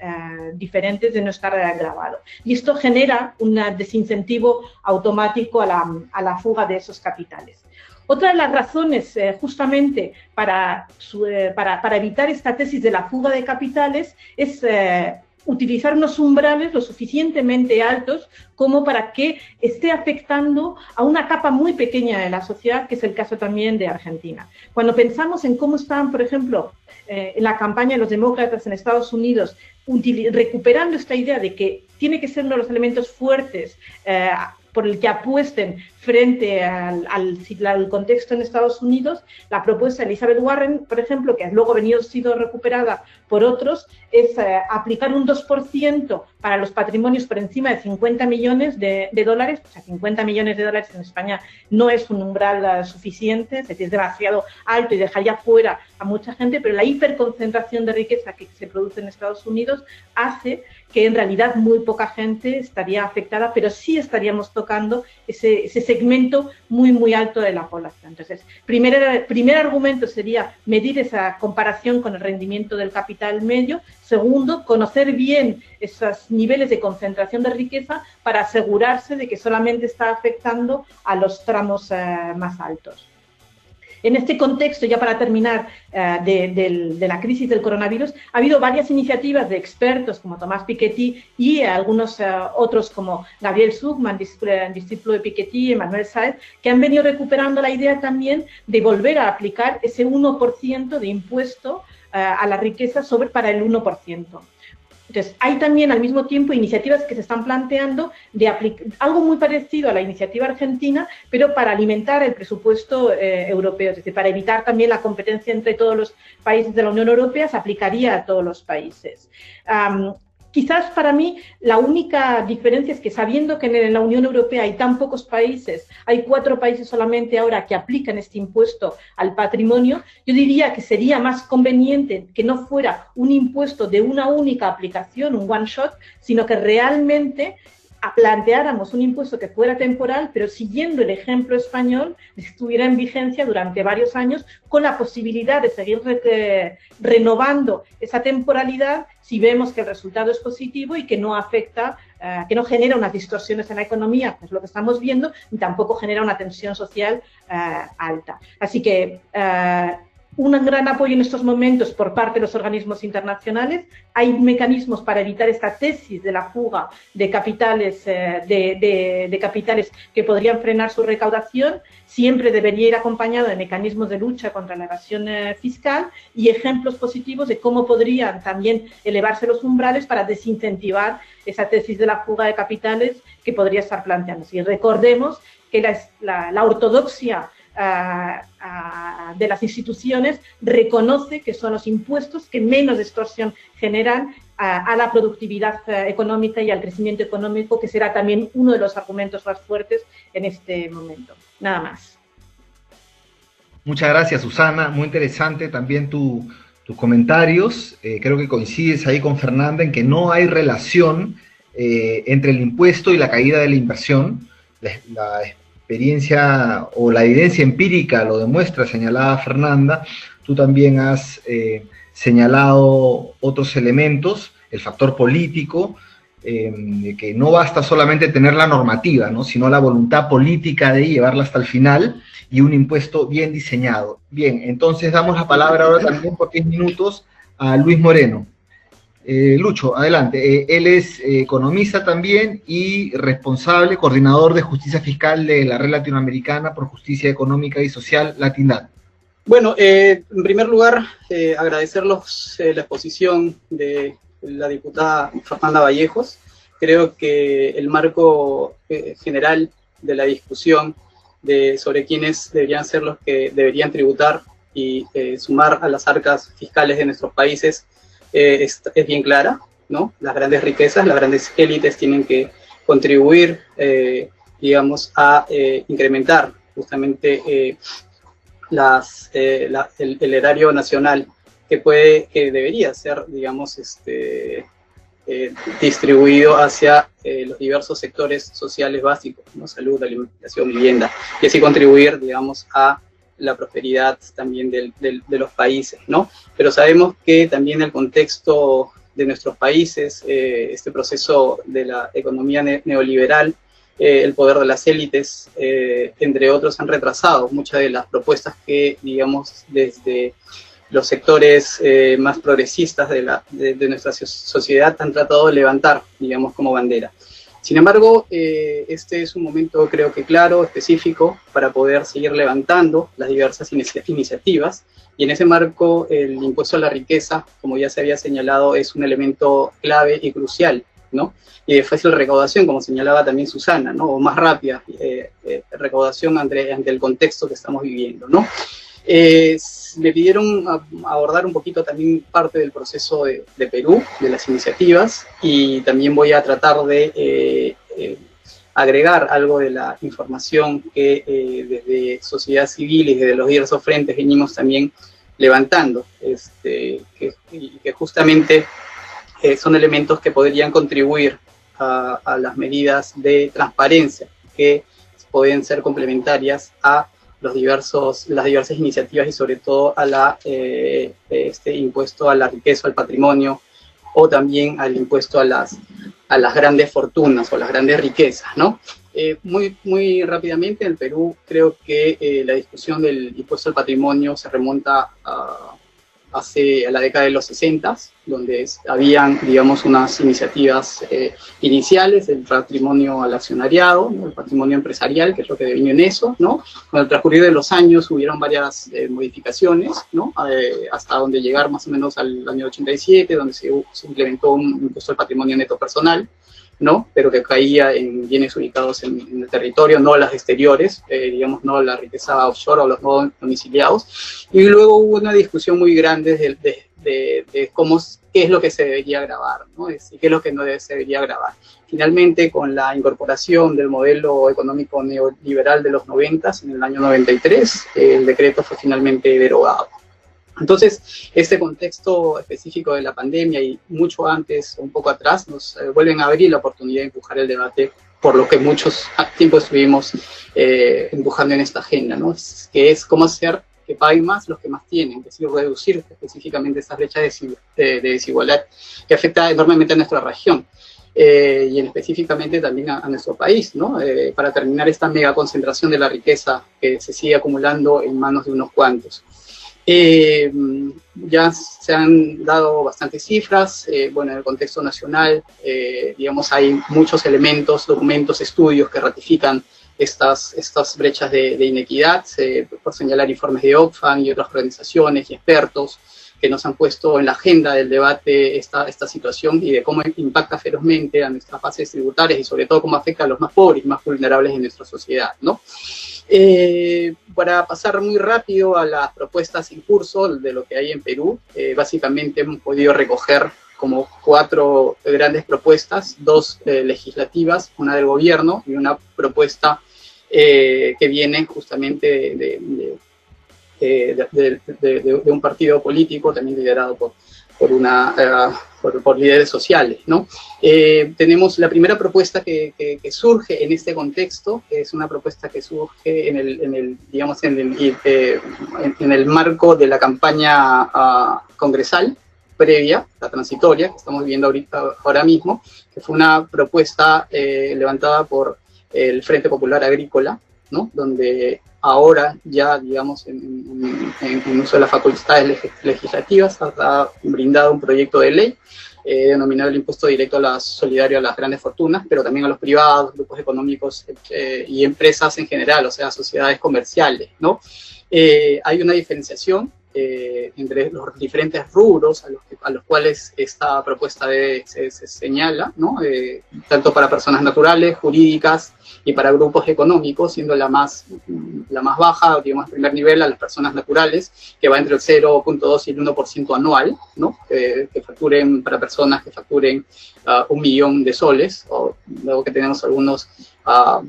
eh, diferentes de no estar grabado. Y esto genera un desincentivo automático a la, a la fuga de esos capitales. Otra de las razones justamente para, para, para, evitar esta tesis de la fuga de capitales es utilizar unos umbrales lo suficientemente altos como para que esté afectando a una capa muy pequeña de la sociedad, que es el caso también de Argentina. Cuando pensamos en cómo están, por ejemplo, eh, en la campaña de los demócratas en Estados Unidos, recuperando esta idea de que tiene que ser uno de los elementos fuertes eh, por el que apuesten frente al, contexto en Estados Unidos, la propuesta de Elizabeth Warren, por ejemplo, que luego ha venido sido recuperada por otros, es eh, aplicar un 2% para los patrimonios por encima de 50 millones de, dólares. O sea, 50 millones de dólares en España no es un umbral eh, suficiente, es decir, es demasiado alto y dejaría fuera a mucha gente, pero la hiperconcentración de riqueza que se produce en Estados Unidos hace que en realidad muy poca gente estaría afectada, pero sí estaríamos tocando ese, segmento muy, muy alto de la población. Entonces, primer, primer argumento sería medir esa comparación con el rendimiento del capital medio. Segundo, conocer bien esos niveles de concentración de riqueza para asegurarse de que solamente está afectando a los tramos eh, más altos. En este contexto, ya para terminar, eh, de, la crisis del coronavirus, ha habido varias iniciativas de expertos como Tomás Piketty y algunos eh, otros como Gabriel Zugman, discípulo de Piketty, y Manuel Saez, que han venido recuperando la idea también de volver a aplicar ese 1% de impuesto eh, a la riqueza sobre para el 1%. Entonces, hay también al mismo tiempo iniciativas que se están planteando de algo muy parecido a la iniciativa argentina, pero para alimentar el presupuesto eh, europeo, es decir, para evitar también la competencia entre todos los países de la Unión Europea, se aplicaría a todos los países. Quizás para mí la única diferencia es que sabiendo que en la Unión Europea hay tan pocos países, hay cuatro países solamente ahora que aplican este impuesto al patrimonio, yo diría que sería más conveniente que no fuera un impuesto de una única aplicación, un one shot, sino que realmente planteáramos un impuesto que fuera temporal, pero siguiendo el ejemplo español, estuviera en vigencia durante varios años, con la posibilidad de seguir renovando esa temporalidad si vemos que el resultado es positivo y que no afecta, eh, que no genera unas distorsiones en la economía, que es lo que estamos viendo, ni tampoco genera una tensión social eh, alta. Así que eh, un gran apoyo en estos momentos por parte de los organismos internacionales. Hay mecanismos para evitar esta tesis de la fuga de capitales, eh, de, capitales que podrían frenar su recaudación. Siempre debería ir acompañado de mecanismos de lucha contra la evasión eh, fiscal y ejemplos positivos de cómo podrían también elevarse los umbrales para desincentivar esa tesis de la fuga de capitales que podría estar planteando. Y recordemos que la ortodoxia de las instituciones reconoce que son los impuestos que menos distorsión generan a, la productividad eh, económica y al crecimiento económico, que será también uno de los argumentos más fuertes en este momento. Nada más. Muchas gracias, Susana. Muy interesante también tus comentarios. Eh, creo que coincides ahí con Fernanda en que no hay relación eh, entre el impuesto y la caída de la inversión. La, experiencia o la evidencia empírica lo demuestra, señalada Fernanda, tú también has eh, señalado otros elementos, el factor político, eh, que no basta solamente tener la normativa, ¿no? sino la voluntad política de llevarla hasta el final y un impuesto bien diseñado. Bien, entonces damos la palabra ahora también por 10 minutos a Luis Moreno. Eh, Lucho, adelante. Eh, él es eh, economista también y responsable, coordinador de justicia fiscal de la Red Latinoamericana por Justicia Económica y Social, Latindad. Bueno, en primer lugar, agradecerlos la exposición de la diputada Fernanda Vallejos. Creo que el marco general de la discusión sobre quiénes deberían ser los que deberían tributar y sumar a las arcas fiscales de nuestros países eh, es, bien clara, ¿no? Las grandes riquezas, las grandes élites tienen que contribuir, eh, digamos, a eh, incrementar justamente las, el, erario nacional que puede, que debería ser, digamos, este, distribuido hacia los diversos sectores sociales básicos, ¿no? salud, alimentación, vivienda, y así contribuir, digamos, a la prosperidad también de los países, ¿no? Pero sabemos que también el contexto de nuestros países, eh, este proceso de la economía neoliberal, eh, el poder de las élites, eh, entre otros, han retrasado muchas de las propuestas que, digamos, desde los sectores más progresistas de, de nuestra sociedad han tratado de levantar, digamos, como bandera. Sin embargo, eh, este es un momento creo que claro, específico, para poder seguir levantando las diversas iniciativas. Y en ese marco, el impuesto a la riqueza, como ya se había señalado, es un elemento clave y crucial, ¿no? Y de fácil recaudación, como señalaba también Susana, ¿no? O más rápida eh, eh, recaudación ante, ante el contexto que estamos viviendo, ¿no? Eh, me pidieron abordar un poquito también parte del proceso de, Perú, de las iniciativas, y también voy a tratar de eh, eh, agregar algo de la información que desde sociedad civil y desde los diversos frentes venimos también levantando, este, que, que justamente son elementos que podrían contribuir a, a las medidas de transparencia que pueden ser complementarias a los diversos, las diversas iniciativas y sobre todo a la, eh, este impuesto a la riqueza, al patrimonio o también al impuesto a las, a las grandes fortunas o las grandes riquezas, ¿no? Eh, muy, muy rápidamente, en Perú creo que eh, la discusión del impuesto al patrimonio se remonta a hace la década de los 60, donde habían, digamos, unas iniciativas eh, iniciales del patrimonio al accionariado, el patrimonio empresarial, que es lo que devino en eso, ¿no? Con el transcurrir de los años hubieron varias eh, modificaciones, ¿no? Eh, hasta donde llegar más o menos al año 87, donde se, se implementó un impuesto al patrimonio neto personal, ¿no? Pero que caía en bienes ubicados en, el territorio, no las exteriores, eh, digamos, no la riqueza offshore o los no domiciliados. Y luego hubo una discusión muy grande de, de, de, cómo, qué es lo que se debería grabar, ¿no? Es, qué es lo que no se debería grabar. Finalmente, con la incorporación del modelo económico neoliberal de los 90, en el año 93, el decreto fue finalmente derogado. Entonces, este contexto específico de la pandemia y mucho antes, un poco atrás, nos eh, vuelven a abrir la oportunidad de empujar el debate por lo que muchos tiempo estuvimos eh, empujando en esta agenda, ¿no? que es cómo hacer que paguen más los que más tienen, es decir, reducir específicamente esa brecha de, de, desigualdad que afecta enormemente a nuestra región. Eh, y específicamente también a, a nuestro país, ¿no? Eh, para terminar esta mega concentración de la riqueza que se sigue acumulando en manos de unos cuantos. Eh, ya se han dado bastantes cifras, eh, bueno, en el contexto nacional, eh, digamos, hay muchos elementos, documentos, estudios que ratifican estas, estas brechas de, de inequidad, por señalar informes de Oxfam y otras organizaciones y expertos que nos han puesto en la agenda del debate esta, esta situación y de cómo impacta ferozmente a nuestras bases tributarias y sobre todo cómo afecta a los más pobres y más vulnerables en nuestra sociedad, ¿no? Eh, para pasar muy rápido a las propuestas en curso de lo que hay en Perú, eh, básicamente hemos podido recoger como cuatro grandes propuestas, dos eh, legislativas, una del gobierno y una propuesta que viene justamente de, de, de, un partido político, también liderado por, por, una, uh, por, líderes sociales. ¿no? Eh, tenemos la primera propuesta que, que, que, surge en este contexto, que es una propuesta que surge en el, en el digamos, en el, eh, en, en, el marco de la campaña uh, congresal previa, la transitoria, que estamos viviendo ahorita, ahora mismo, que fue una propuesta eh, levantada por el Frente Popular Agrícola, ¿no? donde ahora ya, digamos, en, en, en uso de las facultades legislativas, ha brindado un proyecto de ley eh, denominado el impuesto directo a la solidario a las grandes fortunas, pero también a los privados, grupos económicos eh, y empresas en general, o sea, sociedades comerciales, ¿no? Eh, hay una diferenciación eh, entre los diferentes rubros a los, que, a los cuales esta propuesta se, se, señala. Eh, tanto para personas naturales, jurídicas y para grupos económicos, siendo la más, la más baja, digamos, primer nivel a las personas naturales, que va entre el 0.2 y el 1% anual, que, facturen para personas que facturen uh, un millón de soles, luego que tenemos algunos... Uh,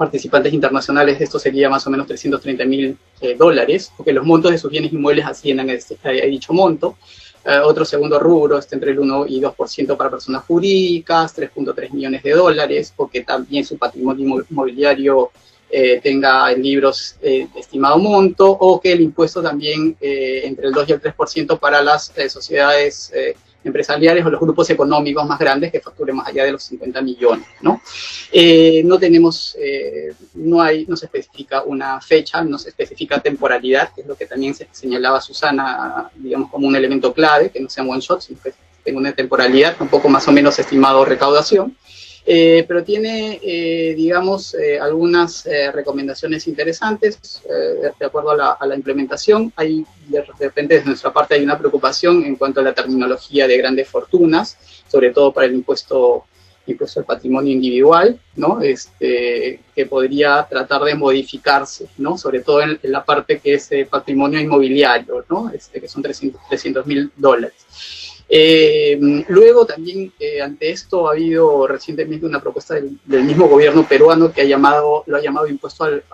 participantes internacionales, esto sería más o menos 330 mil eh, dólares, porque los montos de sus bienes inmuebles ascienden a, este, a dicho monto. Eh, otro segundo rubro está entre el 1 y 2% para personas jurídicas, 3.3 millones de dólares, porque también su patrimonio inmobiliario eh, tenga en libros estimado monto, o que el impuesto también entre el 2 y el 3% para las sociedades empresariales o los grupos económicos más grandes que facturen más allá de los 50 millones, ¿no? Eh, no tenemos, eh, no hay, no se especifica una fecha, no se especifica temporalidad, que es lo que también se señalaba Susana, digamos, como un elemento clave, que no sea one shot, sino que tenga una temporalidad, un poco más o menos estimado recaudación. Eh, pero tiene, eh, digamos, eh, algunas eh, recomendaciones interesantes eh, de acuerdo a la, implementación. Hay, de repente, desde nuestra parte hay una preocupación en cuanto a la terminología de grandes fortunas, sobre todo para el impuesto, impuesto al patrimonio individual, ¿no? Este, que podría tratar de modificarse, ¿no? Sobre todo en, en la parte que es patrimonio inmobiliario, ¿no? Este, que son 300 mil dólares. Eh, luego también eh, ante esto ha habido recientemente una propuesta del, mismo gobierno peruano que ha llamado, lo ha llamado impuesto al,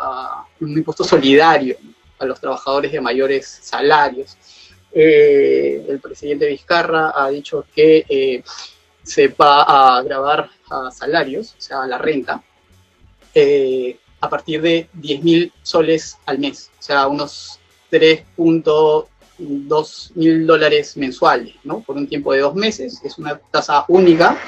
un impuesto solidario a los trabajadores de mayores salarios. Eh, el presidente Vizcarra ha dicho que se va a grabar a salarios, o sea, a la renta, a partir de 10 mil soles al mes, o sea, unos 3.3 2 mil dólares mensuales, ¿no? Por un tiempo de dos meses. Es una tasa única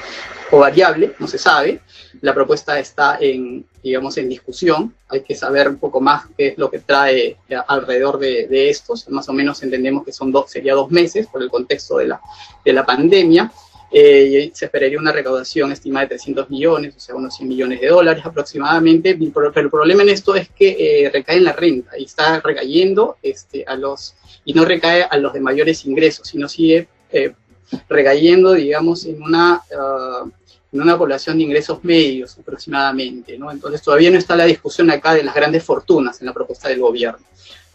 o variable, no se sabe. La propuesta está en, digamos, en discusión. Hay que saber un poco más qué es lo que trae alrededor de, de estos. Más o menos entendemos que son dos, sería dos meses por el contexto de la, de la pandemia. Eh, se esperaría una recaudación estimada de 300 millones, o sea, unos 100 millones de dólares aproximadamente, pero el problema en esto es que eh, recae en la renta y está recayendo este, a los, y no recae a los de mayores ingresos, sino sigue eh, recayendo, digamos, en una, uh, en una población de ingresos medios aproximadamente. Entonces todavía no está la discusión acá de las grandes fortunas en la propuesta del gobierno.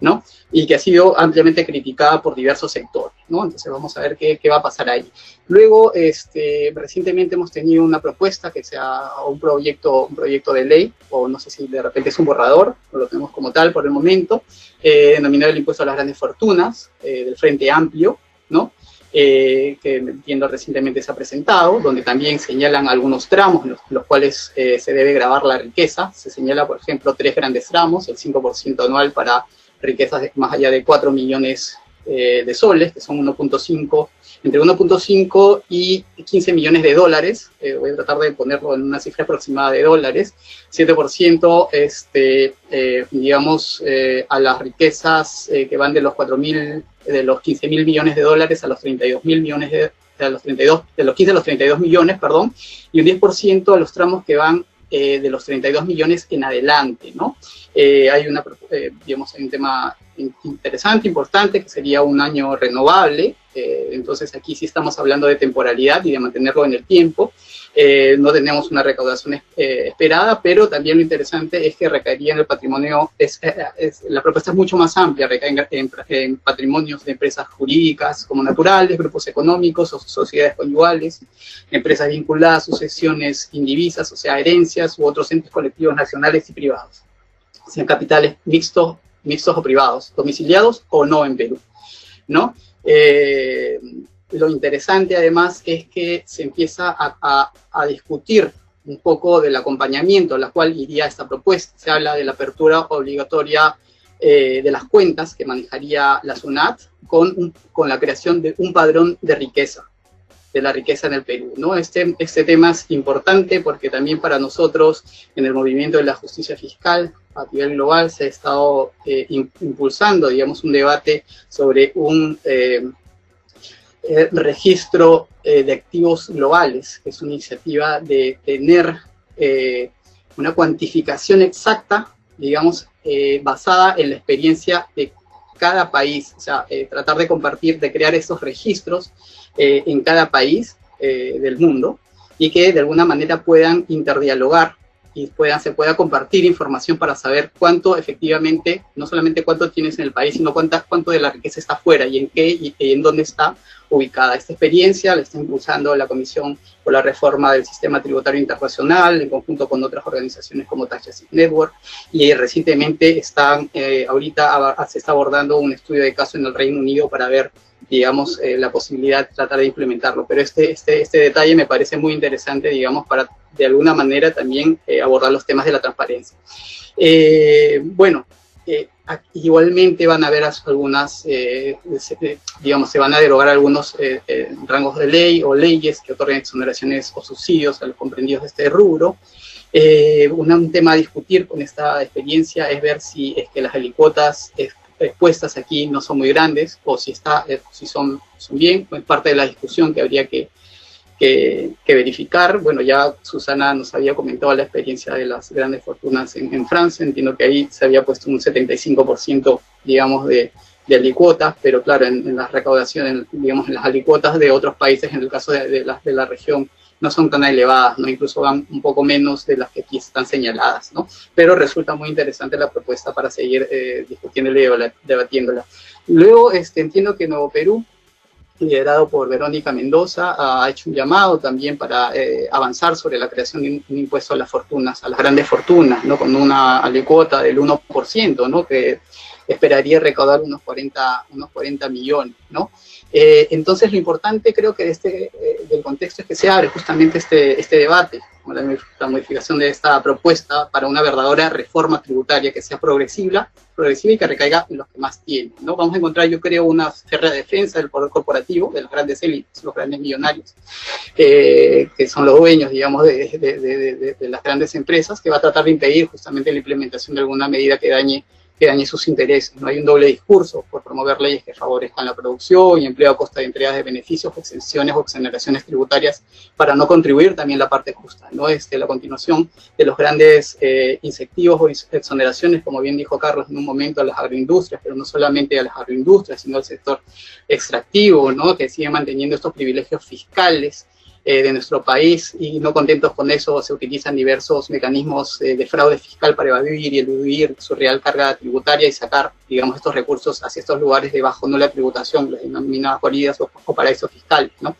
¿No? Y que ha sido ampliamente criticada por diversos sectores. Entonces vamos a ver qué, qué va a pasar ahí. Luego, este, recientemente hemos tenido una propuesta que sea un proyecto, un proyecto de ley, o no sé si de repente es un borrador, o lo tenemos como tal por el momento, eh, denominado el impuesto a las grandes fortunas, eh, del Frente Amplio, ¿no? Eh, que entiendo recientemente se ha presentado, donde también señalan algunos tramos en los, los cuales eh, se debe grabar la riqueza. Se señala, por ejemplo, tres grandes tramos, el 5% anual para riquezas de más allá de 4 millones eh, de soles, que son 1.5, entre 1.5 y 15 millones de dólares, eh, voy a tratar de ponerlo en una cifra aproximada de dólares, 7% este, eh, digamos, eh, a las riquezas eh, que van de los 4 mil, de los 15 mil millones de dólares a los 32 mil millones de, de los 32, de los 15 a los 32 millones, perdón, y un 10% a los tramos que van eh, de los 32 millones en adelante, ¿no? Eh, hay una, eh, digamos, hay un tema interesante, importante, que sería un año renovable, eh, entonces aquí sí estamos hablando de temporalidad y de mantenerlo en el tiempo, eh, no tenemos una recaudación eh, esperada, pero también lo interesante es que recaería en el patrimonio, es, la propuesta es mucho más amplia, recae en, patrimonios de empresas jurídicas como naturales, grupos económicos o sociedades conyugales, empresas vinculadas, sucesiones indivisas, o sea, herencias u otros entes colectivos nacionales y privados, sean capitales mixtos, mixtos o privados, domiciliados o no en Perú, ¿no? Eh, lo interesante además es que se empieza a, a, a, discutir un poco del acompañamiento la cual iría esta propuesta. Se habla de la apertura obligatoria eh, de las cuentas que manejaría la SUNAT con, con la creación de un padrón de riqueza, de la riqueza en el Perú. ¿no? Este, este tema es importante porque también para nosotros en el movimiento de la justicia fiscal a nivel global se ha estado eh, impulsando, digamos, un debate sobre un eh, eh, registro eh, de activos globales, que es una iniciativa de tener eh, una cuantificación exacta, digamos, eh, basada en la experiencia de cada país, o sea, tratar de compartir, de crear esos registros en cada país del mundo y que de alguna manera puedan interdialogar y se pueda compartir información para saber cuánto efectivamente, no solamente cuánto tienes en el país, sino cuánta, cuánto de la riqueza está fuera y en qué y, en dónde está ubicada. Esta experiencia la está impulsando la Comisión por la Reforma del Sistema Tributario Internacional en conjunto con otras organizaciones como Tax Network y recientemente están, eh, ahorita se está abordando un estudio de caso en el Reino Unido para ver digamos, eh, la posibilidad de tratar de implementarlo. Pero este, este, este detalle me parece muy interesante, digamos, para de alguna manera también eh, abordar los temas de la transparencia. Eh, bueno, eh, igualmente van a haber algunas, eh, digamos, se van a derogar algunos eh, rangos de ley o leyes que otorguen exoneraciones o subsidios a los comprendidos de este rubro. Una, un tema a discutir con esta experiencia es ver si es que las alicuotas expuestas aquí no son muy grandes o si, está, si son, son bien, es parte de la discusión que habría que, que, verificar. Bueno, ya Susana nos había comentado la experiencia de las grandes fortunas en, en Francia, entiendo que ahí se había puesto un 75%, digamos, de, de alicuotas, pero claro, en, las recaudaciones, digamos, en las alicuotas de otros países, en el caso de, de la región, no son tan elevadas, ¿no? Incluso van un poco menos de las que aquí están señaladas, ¿no? Pero resulta muy interesante la propuesta para seguir eh, discutiéndola y debatiéndola. Luego, este, entiendo que Nuevo Perú liderado por Verónica Mendoza, ha hecho un llamado también para eh, avanzar sobre la creación de un, impuesto a las fortunas, a las grandes fortunas, ¿no? con una alicuota del 1%, ¿no? que esperaría recaudar unos 40, unos 40 millones. ¿no? Eh, entonces lo importante creo que de este, eh, del contexto es que se abre justamente este, este debate, como la, modificación de esta propuesta para una verdadera reforma tributaria que sea progresiva, progresiva y que recaiga en los que más tienen. ¿no? Vamos a encontrar, yo creo, una férrea defensa del poder corporativo, de las grandes élites, los grandes millonarios, eh, que son los dueños, digamos, de, de, de las grandes empresas, que va a tratar de impedir justamente la implementación de alguna medida que dañe que dañe sus intereses. No hay un doble discurso por promover leyes que favorezcan la producción y empleo a costa de entregas de beneficios, exenciones o exoneraciones tributarias para no contribuir también la parte justa. ¿no? Este, la continuación de los grandes eh, incentivos o exoneraciones, como bien dijo Carlos en un momento, a las agroindustrias, pero no solamente a las agroindustrias, sino al sector extractivo, ¿no? que sigue manteniendo estos privilegios fiscales eh, de nuestro país y no contentos con eso se utilizan diversos mecanismos eh, de fraude fiscal para evadir y eludir su real carga tributaria y sacar, digamos, estos recursos hacia estos lugares de bajo la tributación, las denominadas guaridas o, o paraísos fiscales, ¿no?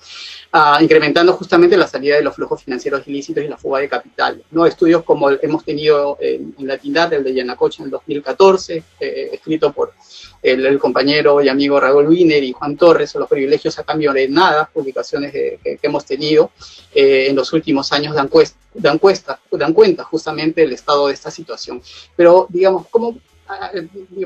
Ah, incrementando justamente la salida de los flujos financieros ilícitos y la fuga de capital. ¿no? Estudios como hemos tenido en, la Tindad, el de Yanacocha en 2014, eh, escrito por el, compañero y amigo Raúl Wiener y Juan Torres, los privilegios a cambio de nada, publicaciones que, hemos tenido eh, en los últimos años dan, dan, dan cuenta justamente del estado de esta situación. Pero, digamos, ¿cómo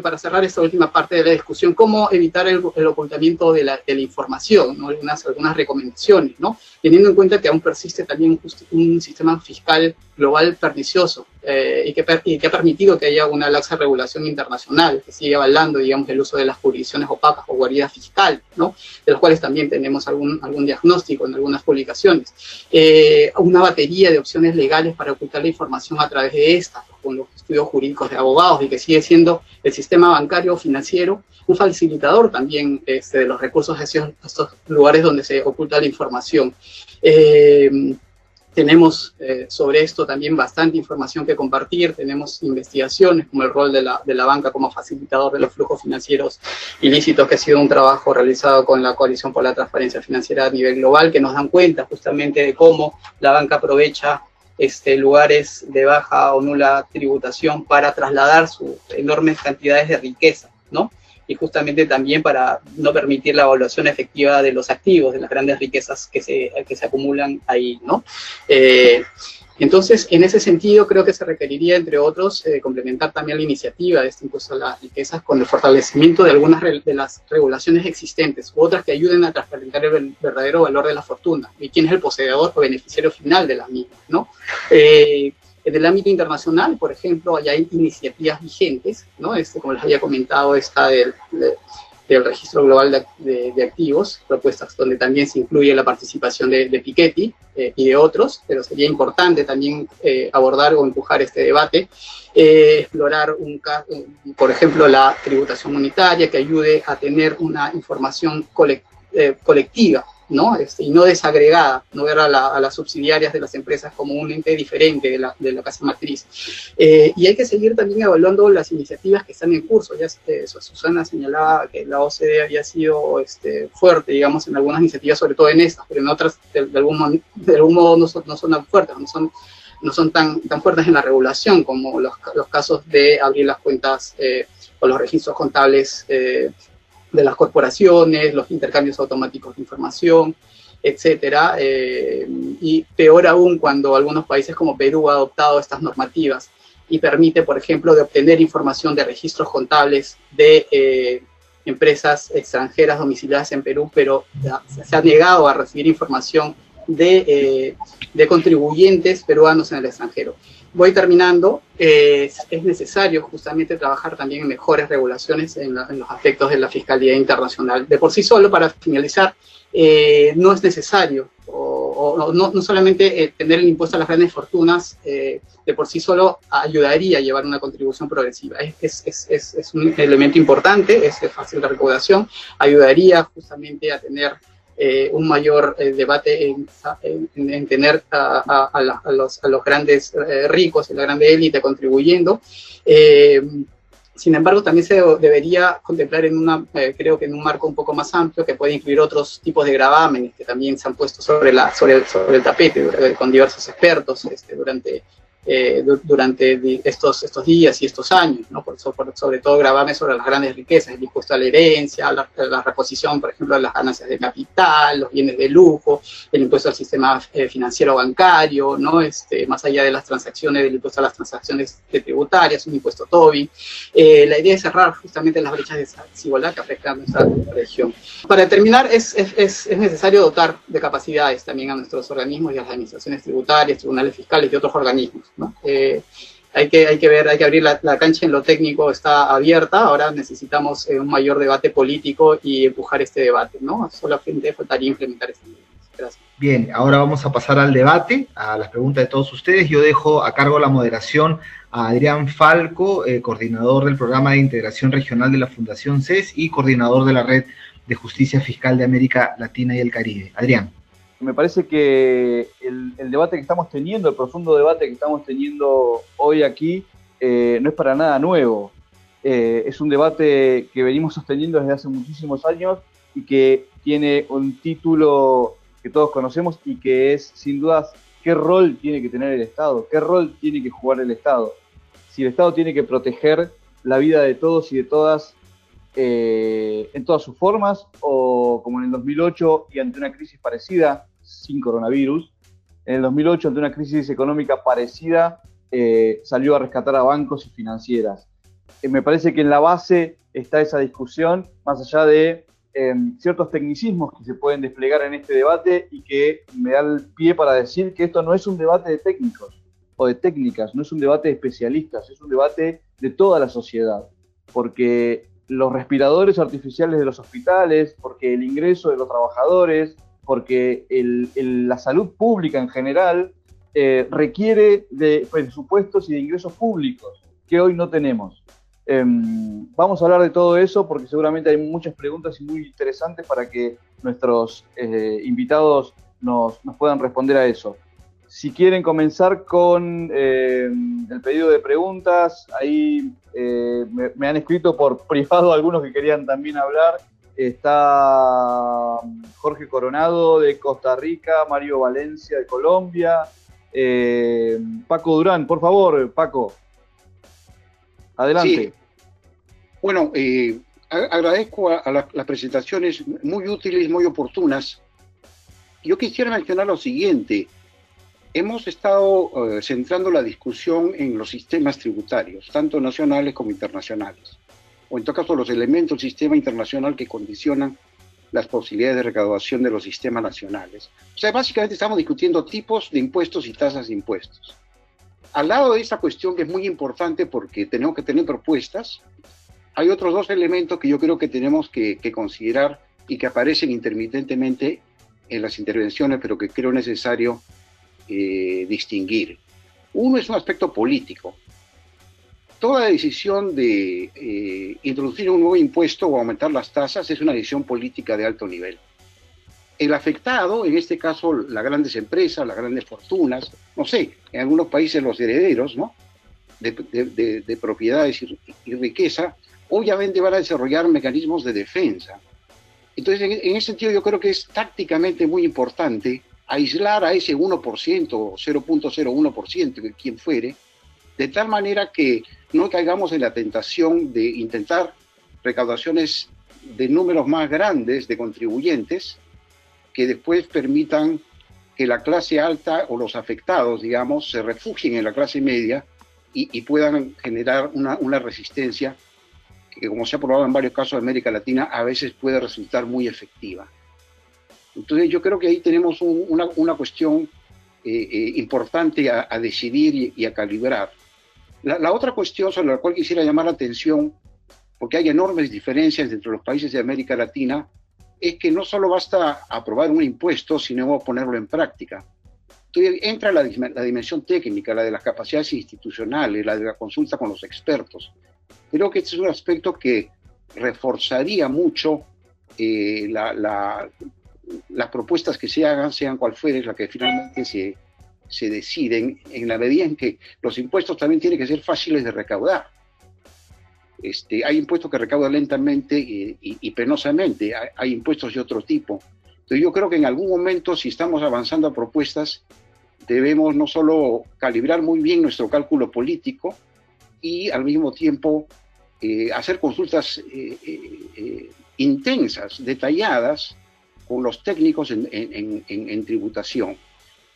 para cerrar esta última parte de la discusión, cómo evitar el, ocultamiento de la, de la información, ¿no? algunas, recomendaciones, ¿no? teniendo en cuenta que aún persiste también un, sistema fiscal global pernicioso eh, y, que, que, ha permitido que haya una laxa regulación internacional que sigue avalando, digamos, el uso de las jurisdicciones opacas o guaridas fiscal, ¿no? de los cuales también tenemos algún, algún diagnóstico en algunas publicaciones. Eh, una batería de opciones legales para ocultar la información a través de estas, con los estudios jurídicos de abogados y que sigue siendo el sistema bancario financiero un facilitador también este, de los recursos hacia estos lugares donde se oculta la información. Eh, tenemos eh, sobre esto también bastante información que compartir, tenemos investigaciones como el rol de la, de la, banca como facilitador de los flujos financieros ilícitos, que ha sido un trabajo realizado con la Coalición por la Transparencia Financiera a nivel global, que nos dan cuenta justamente de cómo la banca aprovecha este, lugares de baja o nula tributación para trasladar sus enormes cantidades de riqueza, ¿no? Y justamente también para no permitir la evaluación efectiva de los activos, de las grandes riquezas que se, que se acumulan ahí, ¿no? Eh, entonces, en ese sentido, creo que se requeriría, entre otros, eh, complementar también la iniciativa de este impuesto a las riquezas con el fortalecimiento de algunas de las regulaciones existentes u otras que ayuden a transparentar el verdadero valor de la fortuna y quién es el poseedor o beneficiario final de la misma, ¿no? Eh, en el ámbito internacional, por ejemplo, hay iniciativas vigentes, ¿no? Este, como les había comentado, esta del, del registro global de, activos, propuestas donde también se incluye la participación de, de Piketty eh, y de otros, pero sería importante también eh, abordar o empujar este debate, eh, explorar, un, por ejemplo, la tributación monetaria que ayude a tener una información colectiva ¿no? Este, y no desagregada, no ver a, las subsidiarias de las empresas como un ente diferente de la, de la casa matriz. Eh, y hay que seguir también evaluando las iniciativas que están en curso. Ya este, Susana señalaba que la OCDE había sido este, fuerte, digamos, en algunas iniciativas, sobre todo en estas, pero en otras de, algún, de algún modo no son, no son tan fuertes, no son no son tan, tan fuertes en la regulación como los, los casos de abrir las cuentas eh, o los registros contables eh, de las corporaciones, los intercambios automáticos de información, etcétera, eh, y peor aún cuando algunos países como Perú han adoptado estas normativas y permite, por ejemplo, de obtener información de registros contables de eh, empresas extranjeras domiciliadas en Perú, pero se ha negado a recibir información de, eh, de contribuyentes peruanos en el extranjero voy terminando, es necesario justamente trabajar también en mejores regulaciones en, los aspectos de la fiscalía internacional. De por sí solo, para finalizar, eh, no es necesario, o, no, solamente eh, tener el impuesto a las grandes fortunas, eh, de por sí solo ayudaría a llevar una contribución progresiva. Es, es, es, es un elemento importante, es fácil de recaudación, ayudaría justamente a tener eh, un mayor eh, debate en, tener a, los, grandes eh, ricos y la grande élite contribuyendo. sin embargo, también se debería contemplar en una, creo que en un marco un poco más amplio que puede incluir otros tipos de gravámenes que también se han puesto sobre, la, sobre, el, sobre el tapete con diversos expertos este, durante eh, durante estos, estos días y estos años, ¿no? Por, sobre todo grabarme sobre las grandes riquezas, el impuesto a la herencia, la, reposición, por ejemplo, de las ganancias de capital, los bienes de lujo, el impuesto al sistema eh, financiero bancario, ¿no? Este, más allá de las transacciones, del impuesto a las transacciones tributarias, un impuesto Tobin. Eh, la idea es cerrar justamente las brechas de desigualdad que afectan a nuestra región. Para terminar, es, es, es necesario dotar de capacidades también a nuestros organismos y a las administraciones tributarias, tribunales fiscales y otros organismos. Eh, hay, que, hay que ver, hay que abrir la, cancha en lo técnico, está abierta, ahora necesitamos eh, un mayor debate político y empujar este debate, ¿no? Solamente faltaría implementar este Gracias. Bien, ahora vamos a pasar al debate, a las preguntas de todos ustedes. Yo dejo a cargo la moderación a Adrián Falco, eh, coordinador del programa de integración regional de la Fundación CES y coordinador de la Red de Justicia Fiscal de América Latina y el Caribe. Adrián me parece que el, debate que estamos teniendo, el profundo debate que estamos teniendo hoy aquí, eh, no es para nada nuevo. Eh, es un debate que venimos sosteniendo desde hace muchísimos años y que tiene un título que todos conocemos y que es, sin dudas, qué rol tiene que tener el Estado, qué rol tiene que jugar el Estado. Si el Estado tiene que proteger la vida de todos y de todas eh, en todas sus formas, o como en el 2008 y ante una crisis parecida, sin coronavirus, en el 2008 ante una crisis económica parecida, eh, salió a rescatar a bancos y financieras. Eh, me parece que en la base está esa discusión, más allá de em, ciertos tecnicismos que se pueden desplegar en este debate y que me da el pie para decir que esto no es un debate de técnicos o de técnicas, no es un debate de especialistas, es un debate de toda la sociedad, porque los respiradores artificiales de los hospitales, porque el ingreso de los trabajadores, porque la salud pública en general eh, requiere de presupuestos y de ingresos públicos que hoy no tenemos. Em, vamos a hablar de todo eso porque seguramente hay muchas preguntas y muy interesantes para que nuestros eh, invitados nos, nos puedan responder a eso. Si quieren comenzar con eh, el pedido de preguntas, ahí eh, me, han escrito por privado algunos que querían también hablar. Está Jorge Coronado de Costa Rica, Mario Valencia de Colombia, eh, Paco Durán, por favor, Paco. Adelante. Bueno, agradezco a, las presentaciones muy útiles, muy oportunas. Yo quisiera mencionar lo siguiente hemos estado eh, centrando la discusión en los sistemas tributarios, tanto nacionales como internacionales, o en todo caso los elementos del sistema internacional que condicionan las posibilidades de recaudación de los sistemas nacionales. O sea, básicamente estamos discutiendo tipos de impuestos y tasas de impuestos. Al lado de esta cuestión que es muy importante porque tenemos que tener propuestas, hay otros dos elementos que yo creo que tenemos que, que considerar y que aparecen intermitentemente en las intervenciones, pero que creo necesario eh, distinguir. Uno es un aspecto político. Toda decisión de eh, introducir un nuevo impuesto o aumentar las tasas es una decisión política de alto nivel. El afectado, en este caso las grandes empresas, las grandes fortunas, no sé, en algunos países los herederos ¿no? de, propiedades y, y, riqueza, obviamente van a desarrollar mecanismos de defensa. Entonces, en, en ese sentido, yo creo que es tácticamente muy importante aislar a ese 1% o 0.01%, quien fuere, de tal manera que no caigamos en la tentación de intentar recaudaciones de números más grandes de contribuyentes que después permitan que la clase alta o los afectados, digamos, se refugien en la clase media y, puedan generar una, una, resistencia que, como se ha probado en varios casos de América Latina, a veces puede resultar muy efectiva. Entonces yo creo que ahí tenemos una, cuestión eh, eh, importante a, decidir y, a calibrar. La, otra cuestión sobre la cual quisiera llamar la atención, porque hay enormes diferencias entre los países de América Latina, es que no solo basta aprobar un impuesto, sino ponerlo en práctica. Entonces entra la, dimensión técnica, la de las capacidades institucionales, la de la consulta con los expertos. Creo que este es un aspecto que reforzaría mucho eh, la, las propuestas que se hagan, sean cual fuere, la que finalmente se, se deciden, en la medida en que los impuestos también tienen que ser fáciles de recaudar. Este, hay impuestos que recaudan lentamente y, penosamente, hay, impuestos de otro tipo. Entonces yo creo que en algún momento, si estamos avanzando a propuestas, debemos no solo calibrar muy bien nuestro cálculo político y al mismo tiempo eh, hacer consultas eh, eh, intensas, detalladas, con los técnicos en, tributación.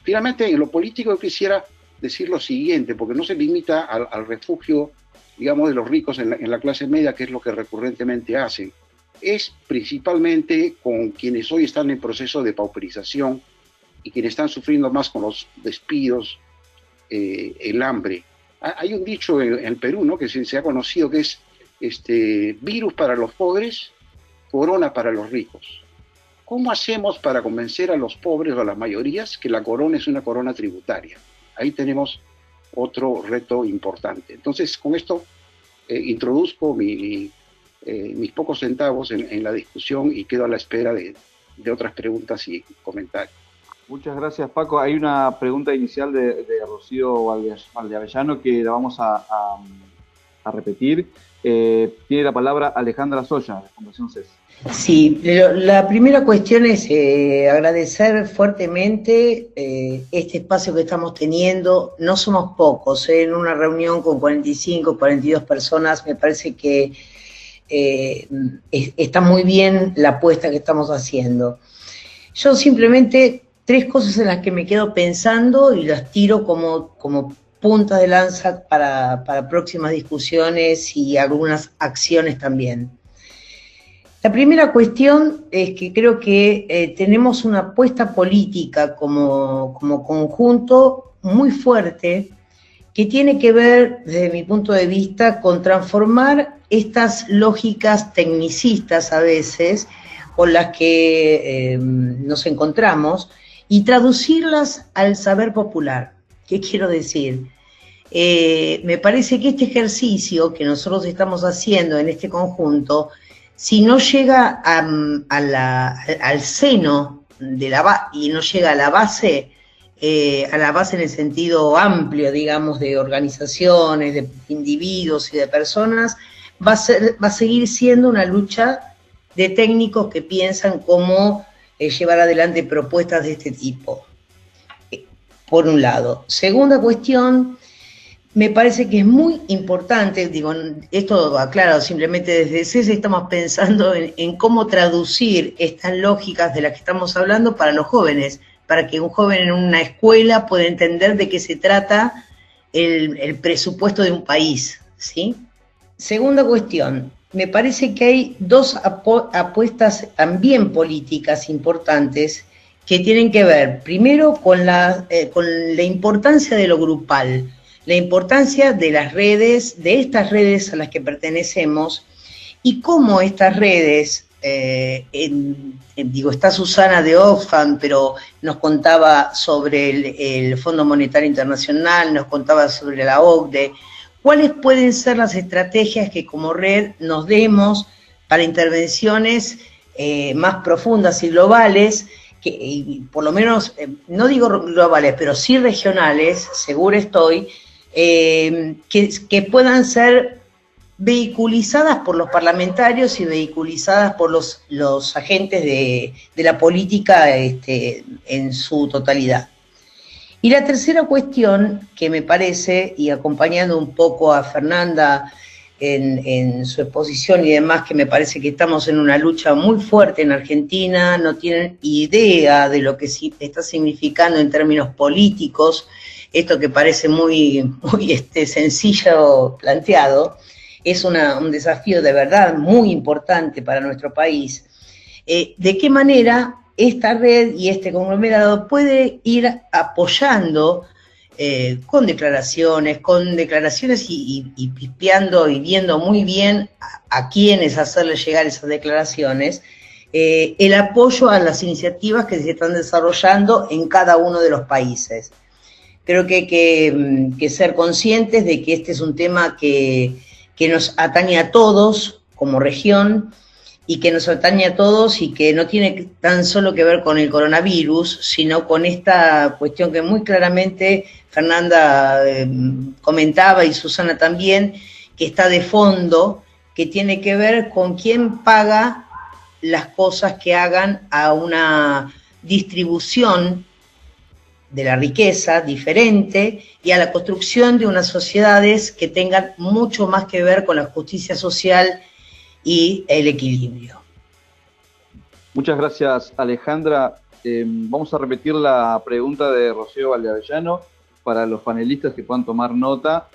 Finalmente, en lo político yo quisiera decir lo siguiente, porque no se limita al, refugio, digamos, de los ricos en la, en la, clase media, que es lo que recurrentemente hacen. Es principalmente con quienes hoy están en proceso de pauperización y quienes están sufriendo más con los despidos, el hambre. Hay un dicho en, el Perú, ¿no? Que se, ha conocido que es este virus para los pobres, corona para los ricos. ¿Cómo hacemos para convencer a los pobres o a las mayorías que la corona es una corona tributaria? Ahí tenemos otro reto importante. Entonces, con esto eh, introduzco eh, mis pocos centavos en, la discusión y quedo a la espera de otras preguntas y comentarios. Muchas gracias, Paco. Hay una pregunta inicial de, Rocío Valdeavellano que la vamos a, repetir. Eh, tiene la palabra Alejandra Soya, de Fundación CES. Sí, la primera cuestión es eh, agradecer fuertemente eh, este espacio que estamos teniendo. No somos pocos, en una reunión con 45, 42 personas, me parece que está muy bien la apuesta que estamos haciendo. Yo simplemente tres cosas en las que me quedo pensando y las tiro como, como punta de lanza para, próximas discusiones y algunas acciones también. La primera cuestión es que creo que eh, tenemos una apuesta política como, como, conjunto muy fuerte que tiene que ver, desde mi punto de vista, con transformar estas lógicas tecnicistas a veces con las que eh, nos encontramos y traducirlas al saber popular. ¿Qué quiero decir? Eh, me parece que este ejercicio que nosotros estamos haciendo en este conjunto, si no llega al seno de la y no llega a la base, eh, a la base en el sentido amplio, digamos, de organizaciones, de individuos y de personas, va a, seguir siendo una lucha de técnicos que piensan cómo eh, llevar adelante propuestas de este tipo, eh, por un lado. Segunda cuestión, me parece que es muy importante, digo, esto aclaro, simplemente desde CES estamos pensando en, cómo traducir estas lógicas de las que estamos hablando para los jóvenes, para que un joven en una escuela pueda entender de qué se trata el, el presupuesto de un país, ¿sí? Segunda cuestión, me parece que hay dos apuestas también políticas importantes que tienen que ver, primero, con la, eh, con la importancia de lo grupal, la importancia de las redes, de estas redes a las que pertenecemos, y cómo estas redes, eh, digo, está Susana de Oxfam, pero nos contaba sobre el, el Fondo Monetario Internacional, nos contaba sobre la OCDE, ¿Cuáles pueden ser las estrategias que como red nos demos para intervenciones eh, más profundas y globales, que por lo menos, eh, no digo globales, pero sí regionales, seguro estoy, eh, que, puedan ser vehiculizadas por los parlamentarios y vehiculizadas por los, los agentes de, la política este, en su totalidad. Y la tercera cuestión que me parece, y acompañando un poco a Fernanda en, su exposición y demás, que me parece que estamos en una lucha muy fuerte en Argentina, no tienen idea de lo que está significando en términos políticos, esto que parece muy, este, sencillo planteado, es un desafío de verdad muy importante para nuestro país. Eh, ¿De qué manera esta red y este conglomerado puede ir apoyando eh, con declaraciones, con declaraciones y, pispeando y viendo muy bien a, quiénes hacerles llegar esas declaraciones, eh, el apoyo a las iniciativas que se están desarrollando en cada uno de los países. Creo que hay que, mm, ser conscientes de que este es un tema que, que nos atañe a todos como región, y que nos atañe a todos y que no tiene tan solo que ver con el coronavirus, sino con esta cuestión que muy claramente Fernanda eh, comentaba y Susana también, que está de fondo, que tiene que ver con quién paga las cosas que hagan a una distribución de la riqueza diferente y a la construcción de unas sociedades que tengan mucho más que ver con la justicia social y el equilibrio. Muchas gracias Alejandra. Eh, vamos a repetir la pregunta de Rocío Valdeavellano para los panelistas que puedan tomar nota.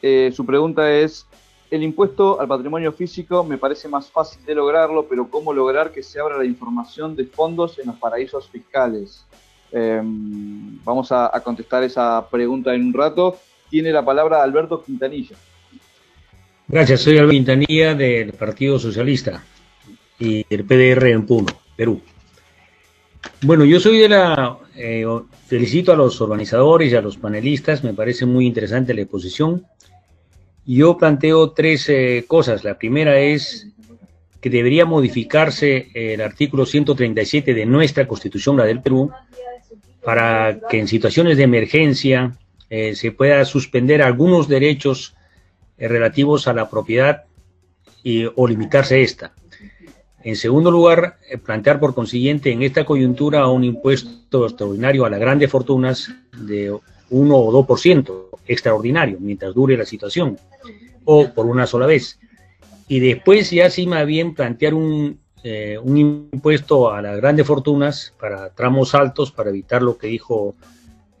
Eh, su pregunta es, el impuesto al patrimonio físico me parece más fácil de lograrlo, pero ¿cómo lograr que se abra la información de fondos en los paraísos fiscales? Em, vamos a, contestar esa pregunta en un rato. Tiene la palabra Alberto Quintanilla. Gracias, soy Alberto Quintanilla del Partido Socialista y del PDR en Puno, Perú. Bueno, yo soy de la... Eh, felicito a los organizadores y a los panelistas, me parece muy interesante la exposición. Yo planteo tres eh, cosas. La primera es que debería modificarse el artículo 137 de nuestra Constitución, la del Perú, para que en situaciones de emergencia eh, se pueda suspender algunos derechos eh, relativos a la propiedad y, o limitarse esta. En segundo lugar, plantear por consiguiente en esta coyuntura un impuesto extraordinario a las grandes fortunas de 1 o 2% extraordinario mientras dure la situación o por una sola vez. Y después ya sí más bien plantear un, eh, un impuesto a las grandes fortunas para tramos altos para evitar lo que dijo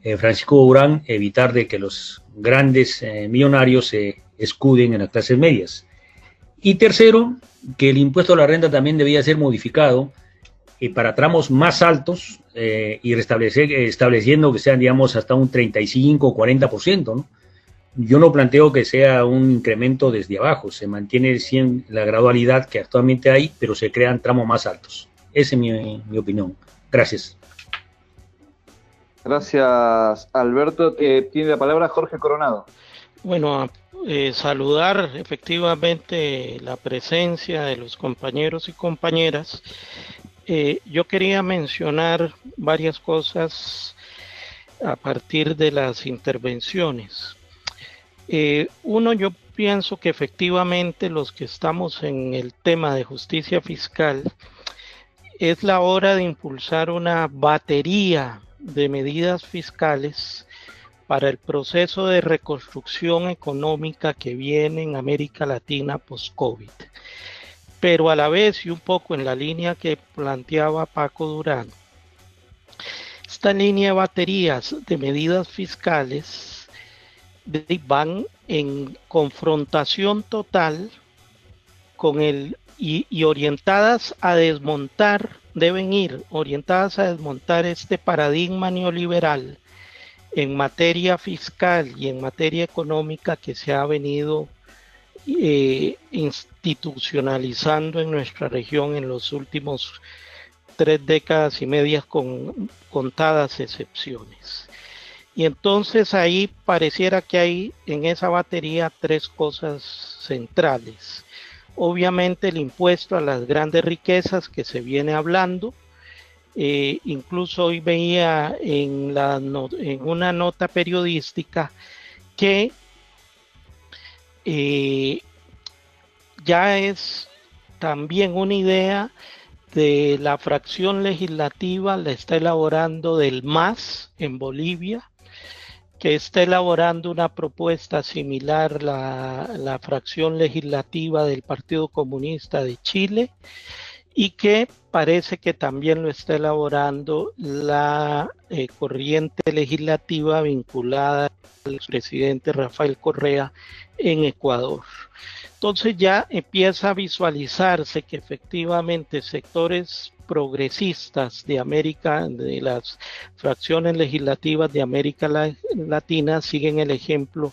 eh, Francisco Durán, evitar de que los grandes eh, millonarios se escuden en las clases medias. Y tercero, que el impuesto a la renta también debía ser modificado para tramos más altos y restablecer, estableciendo que sean, digamos, hasta un 35 o 40%, ¿no? Yo no planteo que sea un incremento desde abajo, se mantiene la gradualidad que actualmente hay, pero se crean tramos más altos. Esa es mi, opinión. Gracias. Gracias, Alberto. que tiene la palabra Jorge Coronado. Bueno, eh, saludar efectivamente la presencia de los compañeros y compañeras. Eh, yo quería mencionar varias cosas a partir de las intervenciones. Eh, uno, yo pienso que efectivamente los que estamos en el tema de justicia fiscal, es la hora de impulsar una batería de medidas fiscales para el proceso de reconstrucción económica que viene en América Latina post-COVID. Pero a la vez y un poco en la línea que planteaba Paco Durán, esta línea de baterías de medidas fiscales van en confrontación total con el y, orientadas a desmontar, deben ir orientadas a desmontar este paradigma neoliberal en materia fiscal y en materia económica que se ha venido eh, institucionalizando en nuestra región en los últimos tres décadas y medias con contadas excepciones. Y entonces ahí pareciera que hay en esa batería tres cosas centrales. Obviamente el impuesto a las grandes riquezas que se viene hablando. Eh, incluso hoy veía en, la en una nota periodística que eh, ya es también una idea de la fracción legislativa, la está elaborando del MAS en Bolivia, que está elaborando una propuesta similar la, la fracción legislativa del Partido Comunista de Chile y que parece que también lo está elaborando la eh, corriente legislativa vinculada al presidente Rafael Correa en Ecuador. Entonces ya empieza a visualizarse que efectivamente sectores progresistas de América, de las fracciones legislativas de América Latina, siguen el ejemplo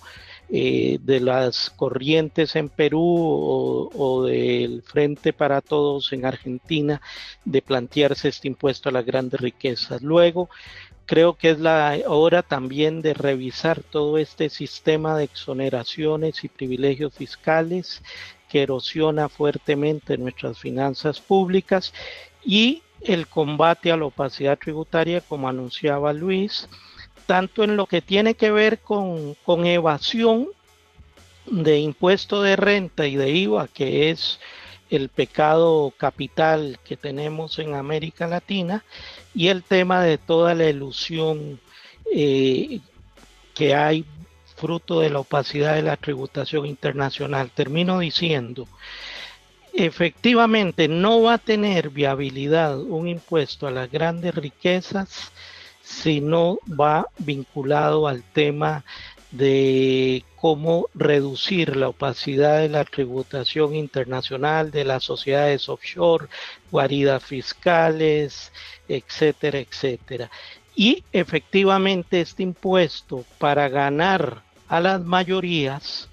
eh, de las corrientes en Perú o, del Frente para Todos en Argentina de plantearse este impuesto a las grandes riquezas. Luego, creo que es la hora también de revisar todo este sistema de exoneraciones y privilegios fiscales que erosiona fuertemente nuestras finanzas públicas y el combate a la opacidad tributaria, como anunciaba Luis, tanto en lo que tiene que ver con, evasión de impuesto de renta y de IVA, que es el pecado capital que tenemos en América Latina, y el tema de toda la ilusión eh, que hay fruto de la opacidad de la tributación internacional. Termino diciendo, efectivamente no va a tener viabilidad un impuesto a las grandes riquezas si no va vinculado al tema de cómo reducir la opacidad de la tributación internacional de las sociedades offshore, guaridas fiscales, etcétera, etcétera. Y efectivamente este impuesto para ganar a las mayorías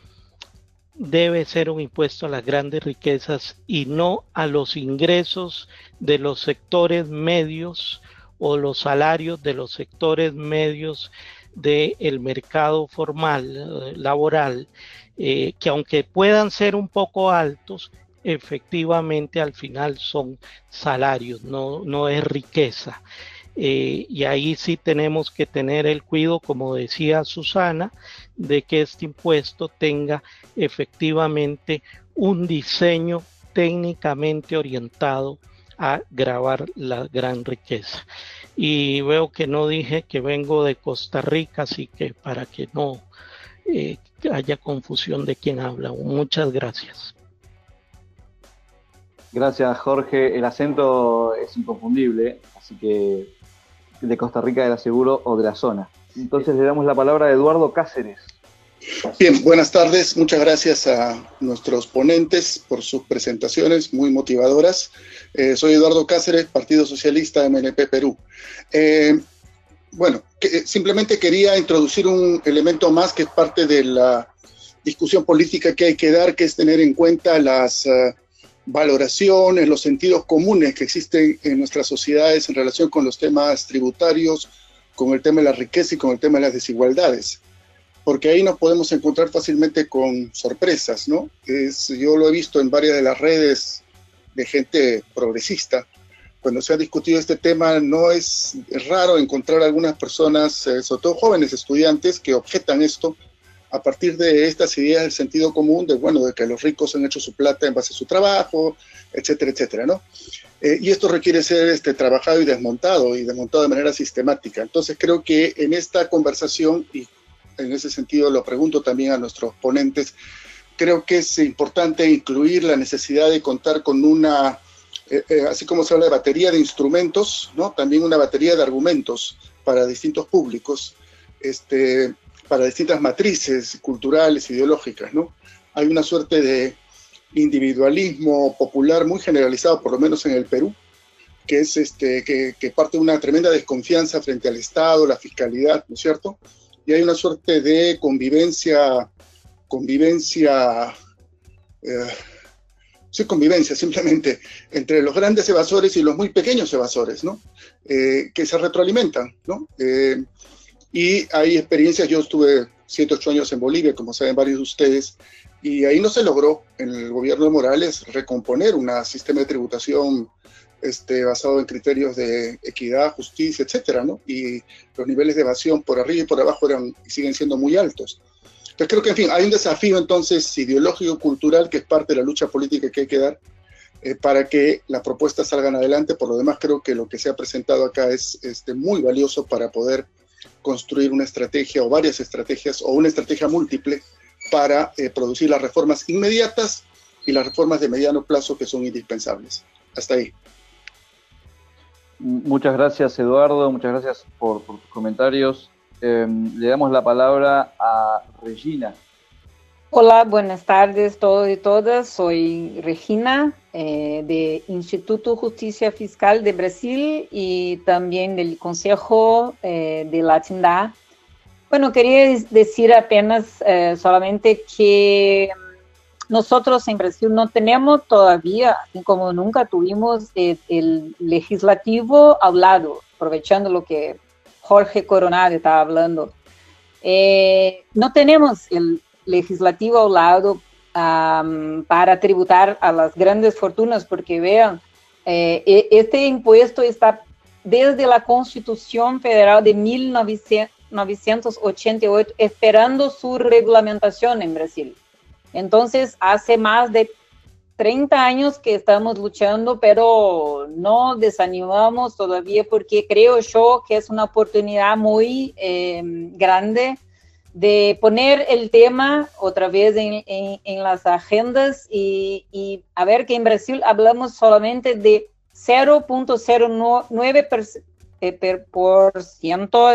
debe ser un impuesto a las grandes riquezas y no a los ingresos de los sectores medios o los salarios de los sectores medios del mercado formal, eh, laboral, eh, que aunque puedan ser un poco altos, efectivamente al final son salarios, no, no es riqueza. Eh, y ahí sí tenemos que tener el cuidado, como decía Susana, de que este impuesto tenga efectivamente un diseño técnicamente orientado a grabar la gran riqueza y veo que no dije que vengo de Costa Rica, así que para que no eh, haya confusión de quién habla. Muchas gracias. Gracias, Jorge. El acento es inconfundible, así que de Costa Rica era seguro o de la zona. Entonces le damos la palabra a Eduardo Cáceres. Bien, buenas tardes. Muchas gracias a nuestros ponentes por sus presentaciones muy motivadoras. Eh, soy Eduardo Cáceres, Partido Socialista MNP Perú. Eh, bueno, simplemente quería introducir un elemento más que es parte de la discusión política que hay que dar, que es tener en cuenta las eh, valoraciones, los sentidos comunes que existen en nuestras sociedades en relación con los temas tributarios, con el tema de la riqueza y con el tema de las desigualdades porque ahí nos podemos encontrar fácilmente con sorpresas, ¿no? Es, yo lo he visto en varias de las redes de gente progresista. Cuando se ha discutido este tema, no es, raro encontrar algunas personas, eh, sobre todo jóvenes estudiantes, que objetan esto a partir de estas ideas del sentido común, de, bueno, de que los ricos han hecho su plata en base a su trabajo, etcétera, etcétera, ¿no? Eh, y esto requiere ser este, trabajado y desmontado, y desmontado de manera sistemática. Entonces creo que en esta conversación, en ese sentido lo pregunto también a nuestros ponentes, creo que es importante incluir la necesidad de contar con una, eh, eh, así como se habla de batería de instrumentos, ¿no? también una batería de argumentos para distintos públicos, este, para distintas matrices culturales, ideológicas. ¿no? Hay una suerte de individualismo popular muy generalizado, por lo menos en el Perú, que es este, que, que parte de una tremenda desconfianza frente al Estado, la fiscalidad, ¿no es cierto? Y hay una suerte de convivencia, convivencia, eh, sí, convivencia simplemente entre los grandes evasores y los muy pequeños evasores, ¿no? Eh, que se retroalimentan, ¿no? Eh, y hay experiencias, yo estuve 7, 8 años en Bolivia, como saben varios de ustedes, y ahí no se logró en el gobierno de Morales recomponer un sistema de tributación este, basado en criterios de equidad, justicia, etcétera, ¿no? Y los niveles de evasión por arriba y por abajo eran y siguen siendo muy altos. Entonces creo que, en fin, hay un desafío entonces ideológico, cultural, que es parte de la lucha política que hay que dar eh, para que las propuestas salgan adelante. Por lo demás, creo que lo que se ha presentado acá es este, muy valioso para poder construir una estrategia o varias estrategias o una estrategia múltiple para eh, producir las reformas inmediatas y las reformas de mediano plazo que son indispensables. Hasta ahí. Muchas gracias, Eduardo. Muchas gracias por, tus comentarios. Em, le damos la palabra a Regina. Hola, buenas tardes todos y todas. Soy Regina eh, de Instituto Justicia Fiscal de Brasil y también del Consejo eh, de Latindá. Bueno, quería decir apenas eh, solamente que nosotros en Brasil no tenemos todavía, como nunca tuvimos el, legislativo al lado, aprovechando lo que Jorge Coronado estaba hablando. Eh, no tenemos el legislativo al lado para tributar a las grandes fortunas, porque vean, eh, e, este impuesto está desde la Constitución Federal de 1988 esperando su regulamentación en Brasil. Entonces, hace más de 30 años que estamos luchando, pero no desanimamos todavía porque creo yo que es una oportunidad muy eh, grande de poner el tema otra vez en, las agendas y, y, a ver que en Brasil hablamos solamente de 0.09% eh,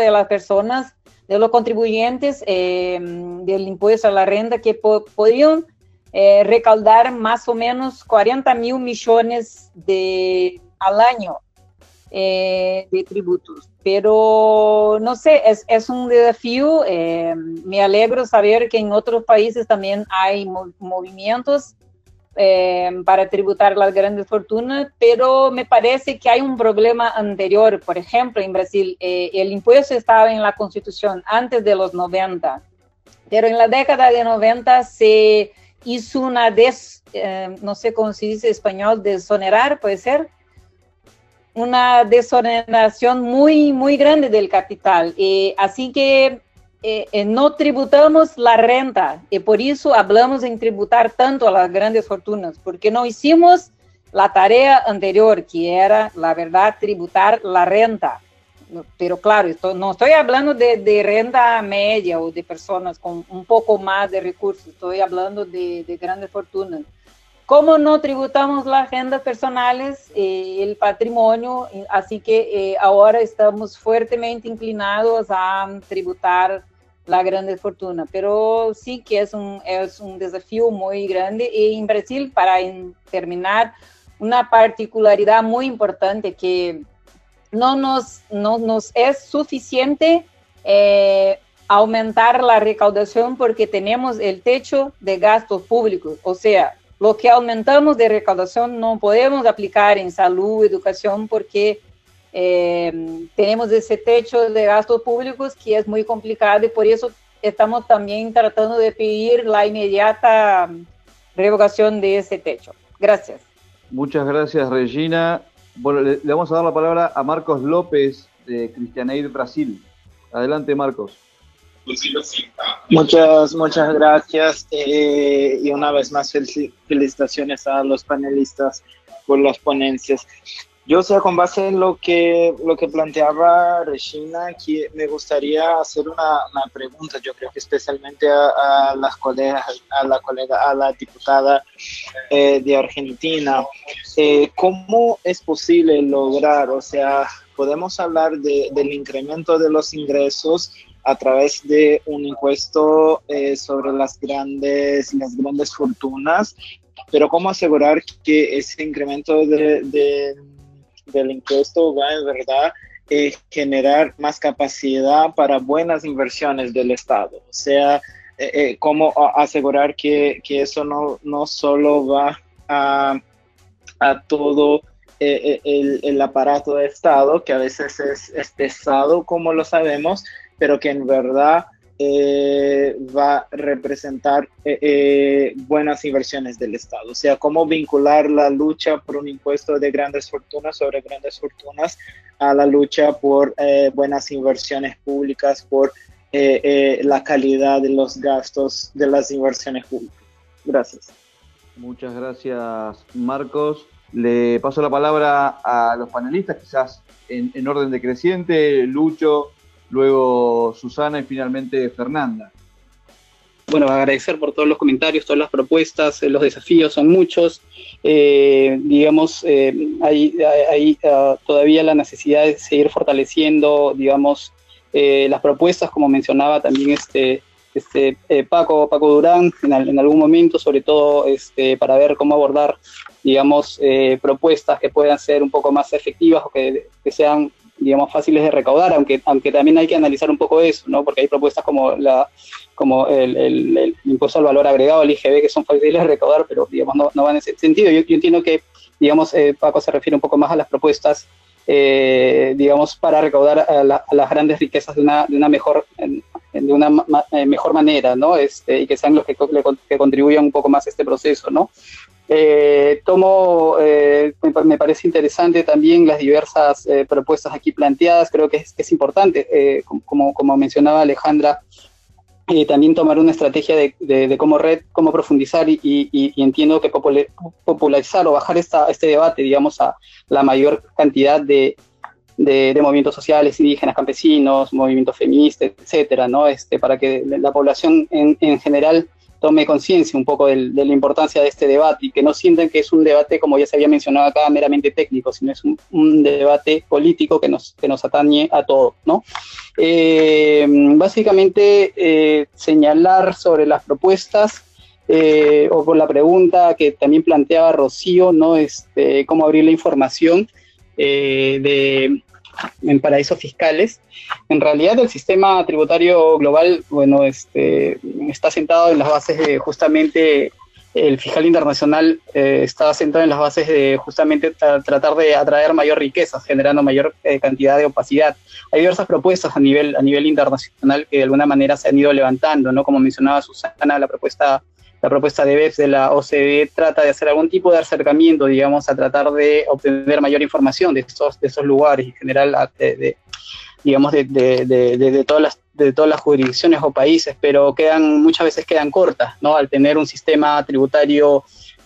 de las personas, de los contribuyentes eh, del impuesto a la renta que podrían eh, recaudar más o menos 40 mil millones de, al año eh, de tributos. Pero no sé, es, es un desafío. Me alegro saber que en otros países también hay movimientos para tributar las grandes fortunas, pero me parece que hay un problema anterior. Por ejemplo, en Brasil, el impuesto estaba en la constitución antes de los 90, pero en la década de 90 se hizo una des, eh, no sé cómo se dice en español, desonerar, puede ser, una desoneración muy, muy grande del capital. y así que eh, eh, no tributamos la renta y por eso hablamos en tributar tanto a las grandes fortunas, porque no hicimos la tarea anterior, que era, la verdad, tributar la renta pero claro, esto, no estoy hablando de, de, renta media o de personas con un poco más de recursos, estoy hablando de, de grandes fortunas. ¿Cómo no tributamos las agendas personales, eh, el patrimonio? Así que eh, ahora estamos fuertemente inclinados a tributar la grande fortuna, pero sí que es un, es un desafío muy grande. Y en Brasil, para terminar, una particularidad muy importante que no nos, no nos es suficiente eh, aumentar la recaudación porque tenemos el techo de gastos públicos. O sea, lo que aumentamos de recaudación no podemos aplicar en salud, educación, porque eh, tenemos ese techo de gastos públicos que es muy complicado y por eso estamos también tratando de pedir la inmediata revocación de ese techo. Gracias. Muchas gracias, Regina. Bueno, le, vamos a dar la palabra a Marcos López de Cristianeid Brasil. Adelante, Marcos. Muchas, muchas gracias eh, y una vez más felicitaciones a los panelistas por las ponencias. Yo, o sea, con base en lo que, lo que planteaba Regina, aquí me gustaría hacer una, pregunta, yo creo que especialmente a, las colegas, a la colega, a la diputada eh, de Argentina. Eh, ¿Cómo es posible lograr, o sea, podemos hablar de, del incremento de los ingresos a través de un impuesto eh, sobre las grandes, las grandes fortunas, pero cómo asegurar que ese incremento de del impuesto va en verdad eh, generar más capacidad para buenas inversiones del Estado. O sea, eh, eh, cómo asegurar que, que, eso no, no solo va a, a todo el, el, aparato de Estado, que a veces es, es pesado, como lo sabemos, pero que en verdad eh, va a representar eh, eh, buenas inversiones del Estado. O sea, cómo vincular la lucha por un impuesto de grandes fortunas sobre grandes fortunas a la lucha por buenas inversiones públicas, por la calidad de los gastos de las inversiones públicas. Gracias. Muchas gracias, Marcos. Le paso la palabra a los panelistas, quizás en, en orden decreciente. Lucho, luego Susana y finalmente Fernanda. Bueno, agradecer por todos los comentarios, todas las propuestas, eh, los desafíos son muchos. Eh, digamos, eh, hay, hay uh, todavía la necesidad de seguir fortaleciendo, digamos, las propuestas, como mencionaba también este, este Paco, Paco Durán en, en, algún momento, sobre todo este, para ver cómo abordar, digamos, propuestas que puedan ser un poco más efectivas o que, que sean digamos, fáciles de recaudar, aunque, aunque también hay que analizar un poco eso, ¿no? Porque hay propuestas como, la, como el, impuesto al valor agregado, el IGB, que son fáciles de recaudar, pero, digamos, no, no van en ese sentido. Yo, yo entiendo que, digamos, eh, Paco se refiere un poco más a las propuestas, eh, digamos, para recaudar a, la, a, las grandes riquezas de una, de una mejor de una ma, eh, mejor manera, ¿no? Este, y que sean los que, que, contribuyan un poco más a este proceso, ¿no? Eh, tomo, eh, me, parece interesante también las diversas eh, propuestas aquí planteadas, creo que es, es importante, eh, como, como mencionaba Alejandra, eh, también tomar una estrategia de, de, cómo red, cómo profundizar y, y, entiendo que popularizar o bajar esta, este debate, digamos, a la mayor cantidad de, de, movimientos sociales, indígenas, campesinos, movimientos feministas, etcétera, ¿no? Este, para que la población en, en general tome conciencia un poco de la importancia de este debate y que no sientan que es un debate, como ya se había mencionado acá, meramente técnico, sino es un, debate político que nos, que nos atañe a todos, ¿no? Eh, básicamente, eh, señalar sobre las propuestas eh, o por la pregunta que también planteaba Rocío, ¿no? Este, cómo abrir la información de en paraísos fiscales. En realidad el sistema tributario global, bueno, este, está sentado en las bases de justamente el fiscal internacional eh, está sentado en las bases de justamente tratar de atraer mayor riqueza, generando mayor eh, cantidad de opacidad. Hay diversas propuestas a nivel, a nivel internacional que de alguna manera se han ido levantando, ¿no? Como mencionaba Susana, la propuesta la propuesta de BEPS de la OCDE trata de hacer algún tipo de acercamiento, digamos, a tratar de obtener mayor información de esos, de esos lugares en general, de, digamos, de, de, todas las de todas las jurisdicciones o países, pero quedan muchas veces quedan cortas, ¿no? Al tener un sistema tributario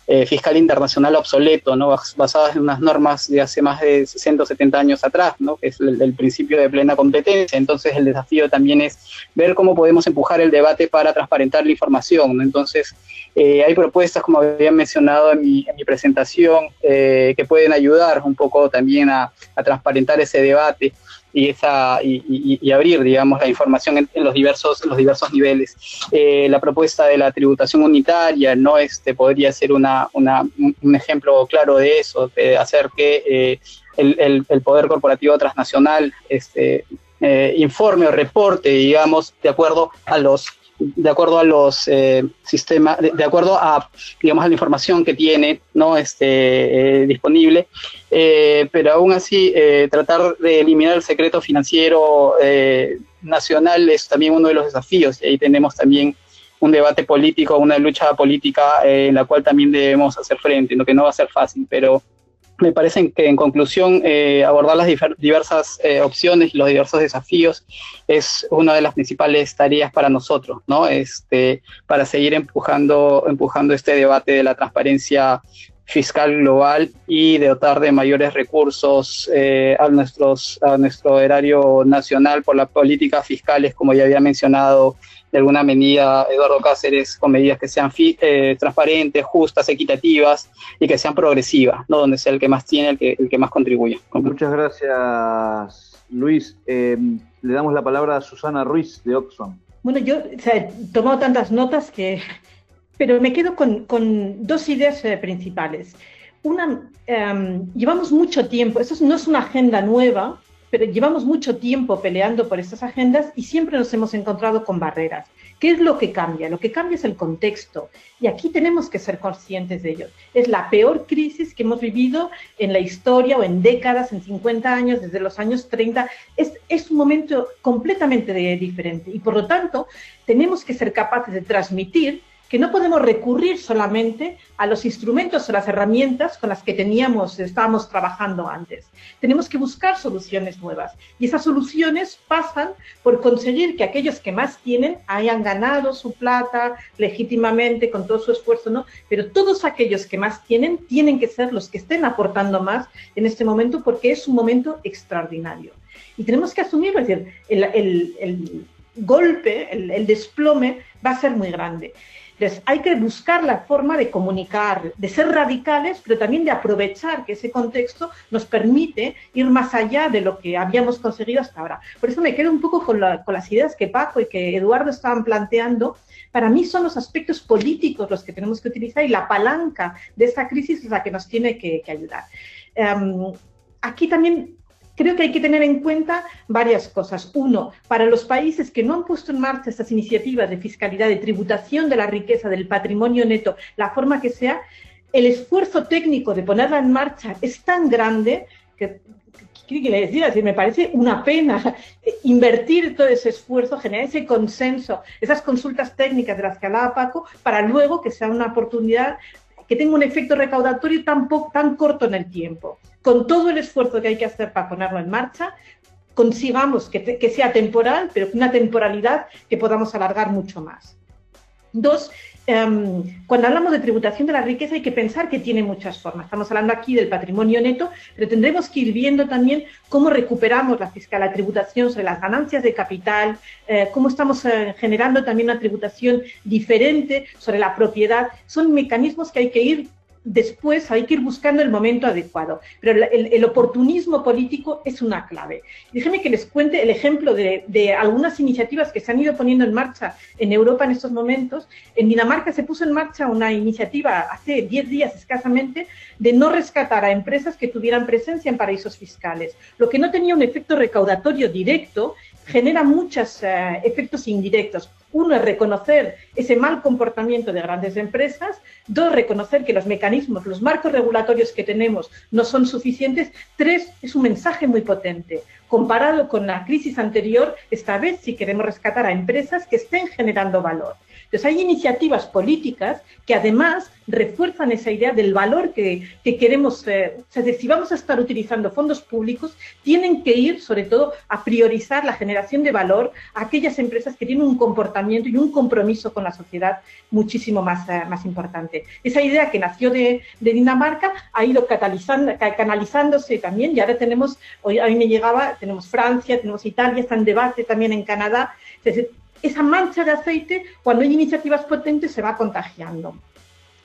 eh, fiscal internacional obsoleto, ¿no? basadas en unas normas de hace más de 60 o 70 años atrás, ¿no? que es el, principio de plena competencia. Entonces el desafío también es ver cómo podemos empujar el debate para transparentar la información. Entonces eh, hay propuestas, como había mencionado en mi, presentación, eh, que pueden ayudar un poco también a transparentar ese debate y, esa, y, abrir, digamos, la información en, los, diversos, los diversos niveles. Eh, la propuesta de la tributación unitaria no este, podría ser una, una, un ejemplo claro de eso, de hacer que eh, el, el, poder corporativo transnacional este, eh, informe o reporte, digamos, de acuerdo a los de acuerdo a los eh, sistemas, de, acuerdo a, digamos, a la información que tiene, ¿no? Este, eh, disponible, eh, pero aún así tratar de eliminar el secreto financiero nacional es también uno de los desafíos, y ahí tenemos también un debate político, una lucha política en la cual también debemos hacer frente, lo que no va a ser fácil, pero me parece que en conclusión eh, abordar las diversas eh, opciones y los diversos desafíos es una de las principales tareas para nosotros, ¿no? Este, para seguir empujando, empujando este debate de la transparencia fiscal global y de dotar de mayores recursos eh, a, nuestros, a nuestro erario nacional por las políticas fiscales, como ya había mencionado de alguna medida Eduardo Cáceres, con medidas que sean eh, transparentes, justas, equitativas y que sean progresivas, ¿no? donde sea el que más tiene, el que, el que más contribuye. Muchas gracias, Luis. Eh, le damos la palabra a Susana Ruiz de Oxfam. Bueno, yo he tomado tantas notas que pero me quedo con, con dos ideas eh, principales. Una, em, llevamos mucho tiempo, eso no es una agenda nueva, pero llevamos mucho tiempo peleando por estas agendas y siempre nos hemos encontrado con barreras. ¿Qué es lo que cambia? Lo que cambia es el contexto y aquí tenemos que ser conscientes de ello. Es la peor crisis que hemos vivido en la historia o en décadas, en 50 años, desde los años 30. Es, es un momento completamente diferente y por lo tanto tenemos que ser capaces de transmitir que no podemos recurrir solamente a los instrumentos o las herramientas con las que teníamos, estábamos trabajando antes. Tenemos que buscar soluciones nuevas y esas soluciones pasan por conseguir que aquellos que más tienen hayan ganado su plata legítimamente con todo su esfuerzo, ¿no? Pero todos aquellos que más tienen tienen que ser los que estén aportando más en este momento porque es un momento extraordinario. Y tenemos que asumirlo, es decir, el, golpe, el desplome va a ser muy grande. Entonces, hay que buscar la forma de comunicar, de ser radicales, pero también de aprovechar que ese contexto nos permite ir más allá de lo que habíamos conseguido hasta ahora. Por eso me quedo un poco con, las ideas que Paco y que Eduardo estaban planteando. Para mí son los aspectos políticos los que tenemos que utilizar y la palanca de esta crisis es la que nos tiene que, ayudar. Em, aquí también creo que hay que tener en cuenta varias cosas. Uno, para los países que no han puesto en marcha estas iniciativas de fiscalidad, de tributación de la riqueza, del patrimonio neto, la forma que sea, el esfuerzo técnico de ponerla en marcha es tan grande que, ¿qué le decía? me parece una pena invertir todo ese esfuerzo, generar ese consenso, esas consultas técnicas de las que hablaba Paco, para luego que sea una oportunidad que tenga un efecto recaudatorio tan, tan corto en el tiempo. Con todo el esfuerzo que hay que hacer para ponerlo en marcha, consigamos que, sea temporal, pero una temporalidad que podamos alargar mucho más. Dos, Em, cuando hablamos de tributación de la riqueza hay que pensar que tiene muchas formas. Estamos hablando aquí del patrimonio neto, pero tendremos que ir viendo también cómo recuperamos la fiscal, la tributación sobre las ganancias de capital, eh, cómo estamos eh, generando también una tributación diferente sobre la propiedad. Son mecanismos que hay que ir después hay que ir buscando el momento adecuado. Pero el, oportunismo político es una clave. Déjenme que les cuente el ejemplo de, algunas iniciativas que se han ido poniendo en marcha en Europa en estos momentos. En Dinamarca se puso en marcha una iniciativa hace 10 días escasamente de no rescatar a empresas que tuvieran presencia en paraísos fiscales, lo que no tenía un efecto recaudatorio directo genera muchos eh, efectos indirectos. Uno es reconocer ese mal comportamiento de grandes empresas. Dos, reconocer que los mecanismos, los marcos regulatorios que tenemos no son suficientes. Tres, es un mensaje muy potente. Comparado con la crisis anterior, esta vez sí queremos rescatar a empresas que estén generando valor. Entonces hay iniciativas políticas que además refuerzan esa idea del valor que, queremos. Eh, o sea, si vamos a estar utilizando fondos públicos, tienen que ir sobre todo a priorizar la generación de valor a aquellas empresas que tienen un comportamiento y un compromiso con la sociedad muchísimo más, eh, más importante. Esa idea que nació de, Dinamarca ha ido canalizándose también y ahora tenemos, hoy a mí me llegaba, tenemos Francia, tenemos Italia, está en debate también en Canadá esa mancha de aceite, cuando hay iniciativas potentes, se va contagiando.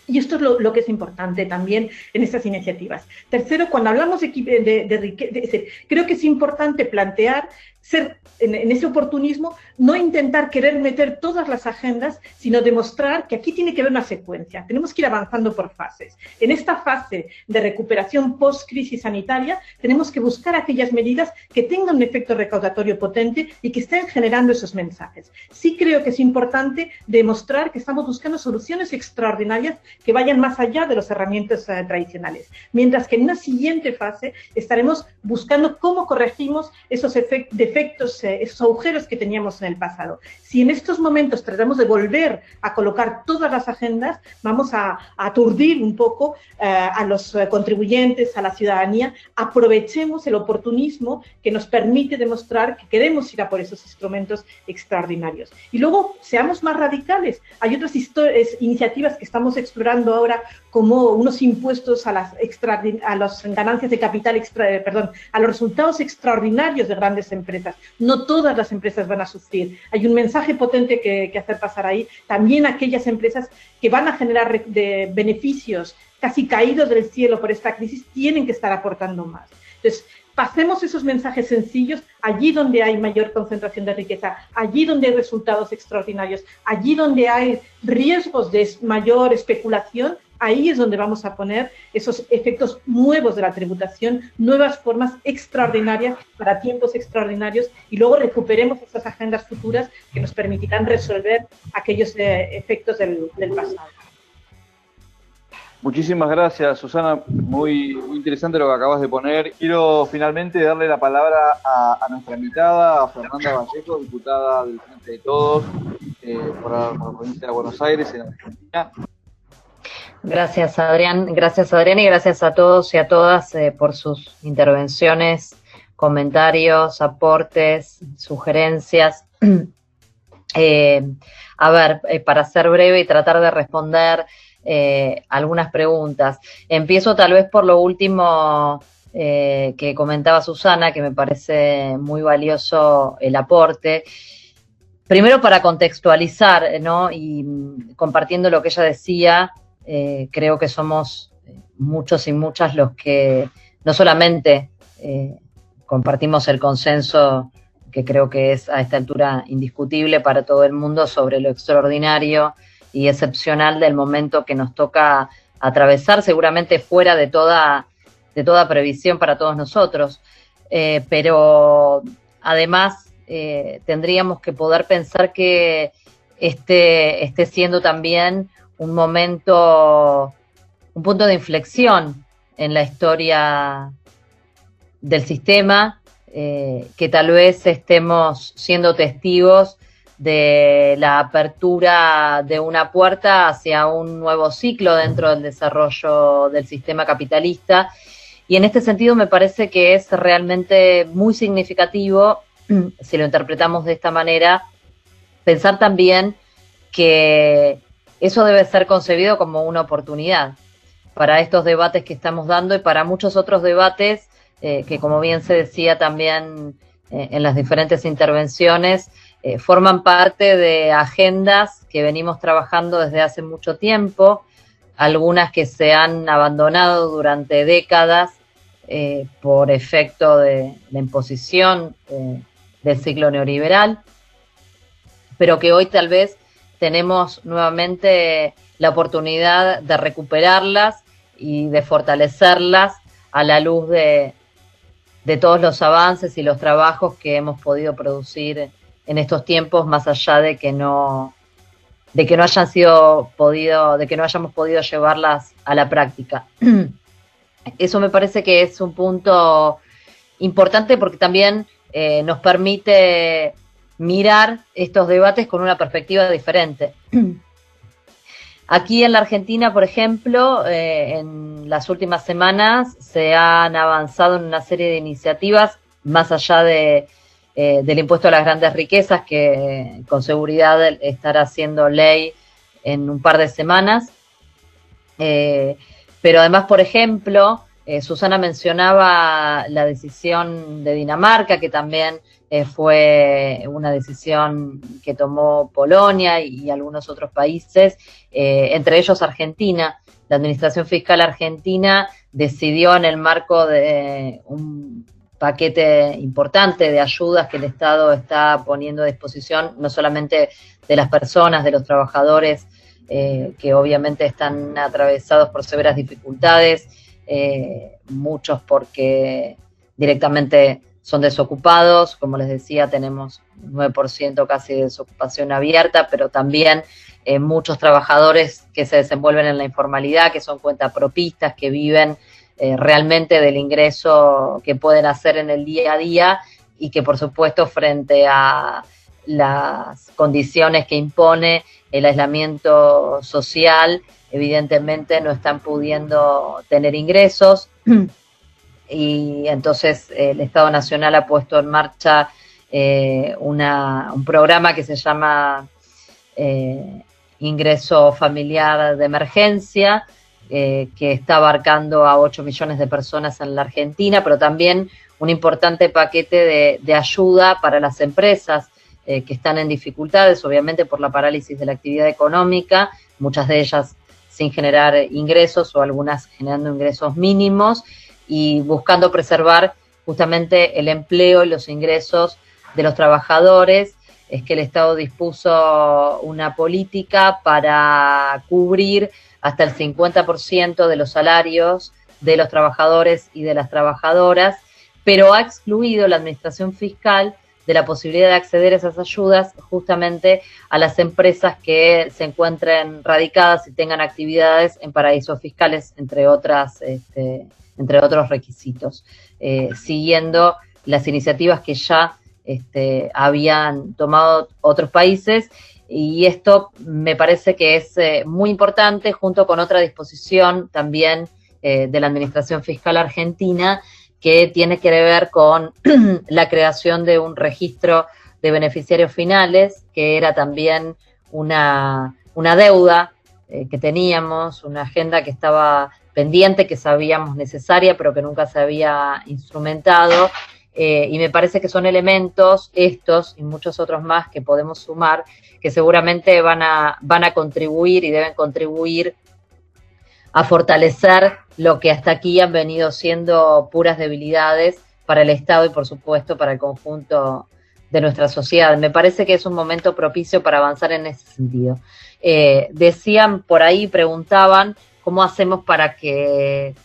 Y esto es lo, que es importante también en estas iniciativas. Tercero, cuando hablamos de, de, creo que es importante plantear ser en, ese oportunismo, no intentar querer meter todas las agendas, sino demostrar que aquí tiene que haber una secuencia. Tenemos que ir avanzando por fases. En esta fase de recuperación post-crisis sanitaria, tenemos que buscar aquellas medidas que tengan un efecto recaudatorio potente y que estén generando esos mensajes. Sí creo que es importante demostrar que estamos buscando soluciones extraordinarias que vayan más allá de las herramientas eh, tradicionales. Mientras que en una siguiente fase estaremos buscando cómo corregimos esos efectos efectos, eh, esos agujeros que teníamos en el pasado. Si en estos momentos tratamos de volver a colocar todas las agendas, vamos a, aturdir un poco eh, a los eh, contribuyentes, a la ciudadanía. Aprovechemos el oportunismo que nos permite demostrar que queremos ir a por esos instrumentos extraordinarios. Y luego, seamos más radicales. Hay otras iniciativas que estamos explorando ahora, como unos impuestos a las, extra, a las ganancias de capital, extra, perdón, a los resultados extraordinarios de grandes empresas no todas las empresas van a sufrir. Hay un mensaje potente que, hacer pasar ahí. También aquellas empresas que van a generar beneficios casi caídos del cielo por esta crisis tienen que estar aportando más. Entonces, pasemos esos mensajes sencillos allí donde hay mayor concentración de riqueza, allí donde hay resultados extraordinarios, allí donde hay riesgos de mayor especulación, ahí es donde vamos a poner esos efectos nuevos de la tributación, nuevas formas extraordinarias para tiempos extraordinarios y luego recuperemos esas agendas futuras que nos permitirán resolver aquellos eh, efectos del, pasado. Muchísimas gracias, Susana. Muy, interesante lo que acabas de poner. Quiero finalmente darle la palabra a, nuestra invitada, a Fernanda Vallejo, diputada del Frente de Todos eh, por, la, la provincia de Buenos Aires, en Argentina. Gracias, Adrián. Gracias, Adrián, y gracias a todos y a todas eh, por sus intervenciones, comentarios, aportes, sugerencias. Eh, a ver, eh, para ser breve y tratar de responder algunas preguntas. Empiezo tal vez por lo último que comentaba Susana, que me parece muy valioso el aporte. Primero para contextualizar, ¿no? Y mm, compartiendo lo que ella decía, eh, creo que somos eh, muchos y muchas los que no solamente eh, compartimos el consenso que creo que es a esta altura indiscutible para todo el mundo sobre lo extraordinario y excepcional del momento que nos toca atravesar, seguramente fuera de toda, de toda previsión para todos nosotros. pero además tendríamos que poder pensar que este esté siendo también un momento, un punto de inflexión en la historia del sistema, eh, que tal vez estemos siendo testigos de la apertura de una puerta hacia un nuevo ciclo dentro del desarrollo del sistema capitalista. Y en este sentido me parece que es realmente muy significativo, si lo interpretamos de esta manera, pensar también que eso debe ser concebido como una oportunidad para estos debates que estamos dando y para muchos otros debates eh, que, como bien se decía también eh, en las diferentes intervenciones, eh, forman parte de agendas que venimos trabajando desde hace mucho tiempo, algunas que se han abandonado durante décadas por efecto de la imposición del ciclo neoliberal, pero que hoy tal vez tenemos nuevamente la oportunidad de recuperarlas y de fortalecerlas a la luz de, de todos los avances y los trabajos que hemos podido producir en estos tiempos, más allá de que no de que no hayan sido podido, de que no hayamos podido llevarlas a la práctica. Eso me parece que es un punto importante porque también eh, nos permite mirar estos debates con una perspectiva diferente. Aquí en la Argentina, por ejemplo, eh, en las últimas semanas se han avanzado en una serie de iniciativas, más allá de, eh, del impuesto a las grandes riquezas, que con seguridad estará siendo ley en un par de semanas. Eh, pero además, por ejemplo, Susana mencionaba la decisión de Dinamarca, que también eh, fue una decisión que tomó Polonia y, algunos otros países, eh, entre ellos Argentina. La Administración Fiscal Argentina decidió en el marco de un paquete importante de ayudas que el Estado está poniendo a disposición, no solamente de las personas, de los trabajadores, eh, que obviamente están atravesados por severas dificultades, muchos porque directamente son desocupados, como les decía, tenemos un 9% casi de desocupación abierta, pero también eh, muchos trabajadores que se desenvuelven en la informalidad, que son cuentapropistas, que viven eh, realmente del ingreso que pueden hacer en el día a día y que por supuesto frente a las condiciones que impone el aislamiento social, evidentemente no están pudiendo tener ingresos. y entonces el Estado Nacional ha puesto en marcha eh, un programa que se llama eh, Ingreso Familiar de Emergencia, eh, que está abarcando a 8 millones de personas en la Argentina, pero también un importante paquete de, ayuda para las empresas que están en dificultades, obviamente por la parálisis de la actividad económica, muchas de ellas sin generar ingresos o algunas generando ingresos mínimos, y buscando preservar justamente el empleo y los ingresos de los trabajadores, es que el Estado dispuso una política para cubrir hasta el 50% de los salarios de los trabajadores y de las trabajadoras, pero ha excluido la administración fiscal de la posibilidad de acceder a esas ayudas justamente a las empresas que se encuentren radicadas y tengan actividades en paraísos fiscales, entre otras este, entre otros requisitos, eh, siguiendo las iniciativas que ya este, habían tomado otros países. Y esto me parece que es eh, muy importante, junto con otra disposición también eh, de la Administración Fiscal Argentina, que tiene que ver con la creación de un registro de beneficiarios finales, que era también una, una deuda que teníamos, una agenda que estaba pendiente que sabíamos necesaria, pero que nunca se había instrumentado. Eh, y me parece que son elementos, estos y muchos otros más que podemos sumar, que seguramente van a, van a contribuir y deben contribuir a fortalecer lo que hasta aquí han venido siendo puras debilidades para el Estado y por supuesto para el conjunto de nuestra sociedad. Me parece que es un momento propicio para avanzar en ese sentido. Eh, decían por ahí, preguntaban cómo hacemos para que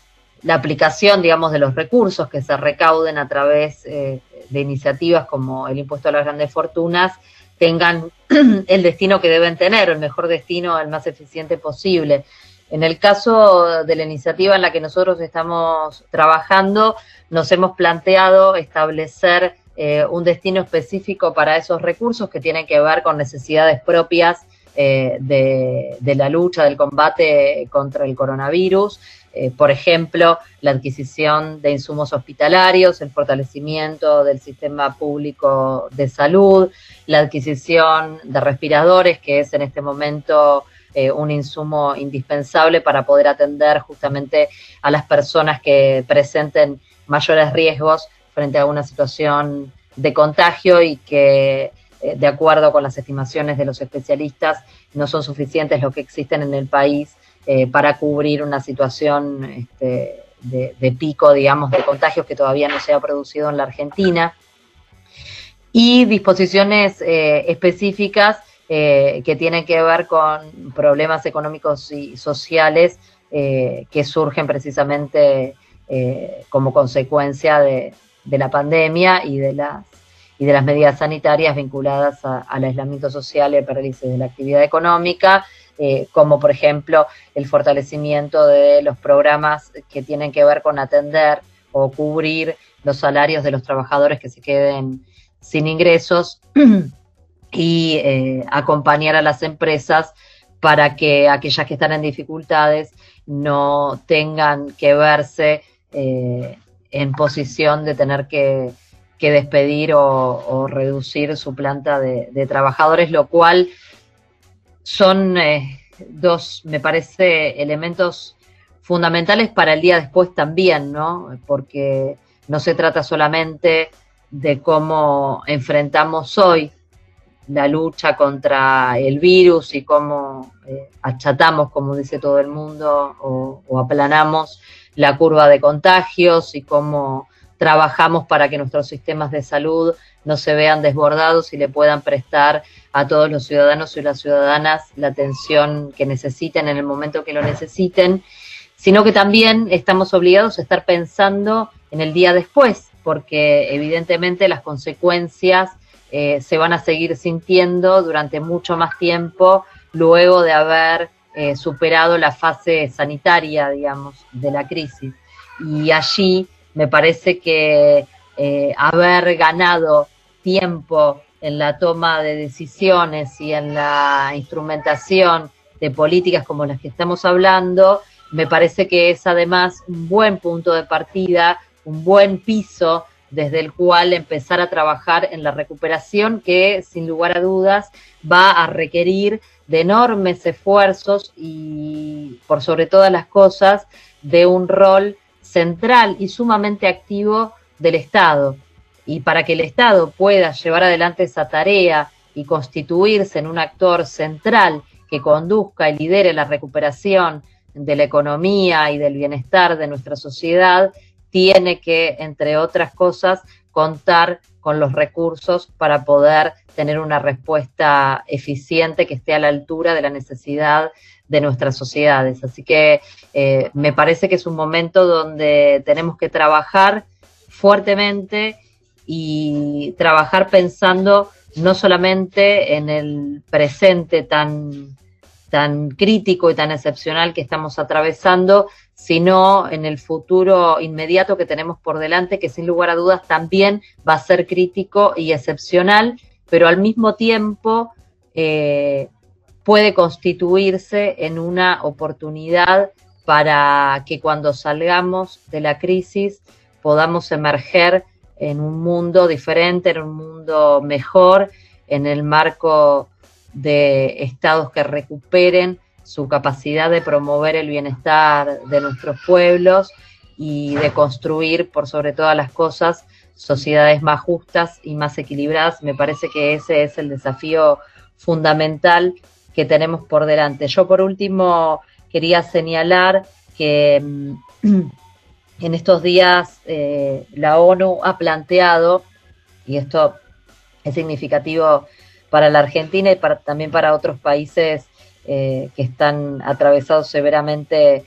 la aplicación, digamos, de los recursos que se recauden a través eh, de iniciativas como el impuesto a las grandes fortunas tengan el destino que deben tener, el mejor destino, el más eficiente posible. En el caso de la iniciativa en la que nosotros estamos trabajando, nos hemos planteado establecer eh, un destino específico para esos recursos que tienen que ver con necesidades propias eh, de, la lucha, del combate contra el coronavirus, eh, por ejemplo, la adquisición de insumos hospitalarios, el fortalecimiento del sistema público de salud, la adquisición de respiradores, que es en este momento eh, un insumo indispensable para poder atender justamente a las personas que presenten mayores riesgos frente a una situación de contagio y que, de acuerdo con las estimaciones de los especialistas, no son suficientes los que existen en el país eh, para cubrir una situación este, de, pico, digamos, de contagios que todavía no se ha producido en la Argentina. Y disposiciones eh, específicas eh, que tienen que ver con problemas económicos y sociales que surgen precisamente como consecuencia de, la pandemia y de las y de las medidas sanitarias vinculadas al aislamiento social y al de la actividad económica, eh, como por ejemplo el fortalecimiento de los programas que tienen que ver con atender o cubrir los salarios de los trabajadores que se queden sin ingresos y eh, acompañar a las empresas para que aquellas que están en dificultades no tengan que verse eh, en posición de tener que, despedir o, reducir su planta de trabajadores, lo cual son eh, dos, me parece, elementos fundamentales para el día después también, ¿no? Porque no se trata solamente de cómo enfrentamos hoy la lucha contra el virus y cómo eh, achatamos, como dice todo el mundo, o, aplanamos la curva de contagios y cómo trabajamos para que nuestros sistemas de salud no se vean desbordados y le puedan prestar a todos los ciudadanos y las ciudadanas la atención que necesiten en el momento que lo necesiten, sino que también estamos obligados a estar pensando en el día después, porque evidentemente las consecuencias eh, se van a seguir sintiendo durante mucho más tiempo luego de haber eh, superado la fase sanitaria, digamos, de la crisis. Y allí me parece que eh, haber ganado tiempo en la toma de decisiones y en la instrumentación de políticas como las que estamos hablando, me parece que es además un buen punto de partida, un buen piso desde el cual empezar a trabajar en la recuperación que sin lugar a dudas va a requerir de enormes esfuerzos y por sobre todas las cosas de un rol central y sumamente activo del Estado. Y para que el Estado pueda llevar adelante esa tarea y constituirse en un actor central que conduzca y lidere la recuperación de la economía y del bienestar de nuestra sociedad, tiene que, entre otras cosas, contar con los recursos para poder tener una respuesta eficiente que esté a la altura de la necesidad de nuestras sociedades. Así que eh, me parece que es un momento donde tenemos que trabajar fuertemente y trabajar pensando no solamente en el presente tan, tan crítico y tan excepcional que estamos atravesando, sino en el futuro inmediato que tenemos por delante, que sin lugar a dudas también va a ser crítico y excepcional, pero al mismo tiempo eh, puede constituirse en una oportunidad para que cuando salgamos de la crisis podamos emerger en un mundo diferente, en un mundo mejor, en el marco de estados que recuperen su capacidad de promover el bienestar de nuestros pueblos y de construir, por sobre todas las cosas, sociedades más justas y más equilibradas. Me parece que ese es el desafío fundamental que tenemos por delante. Yo, por último, quería señalar que mm, en estos días eh, la ONU ha planteado, y esto es significativo para la Argentina y también para otros países eh, que están atravesados severamente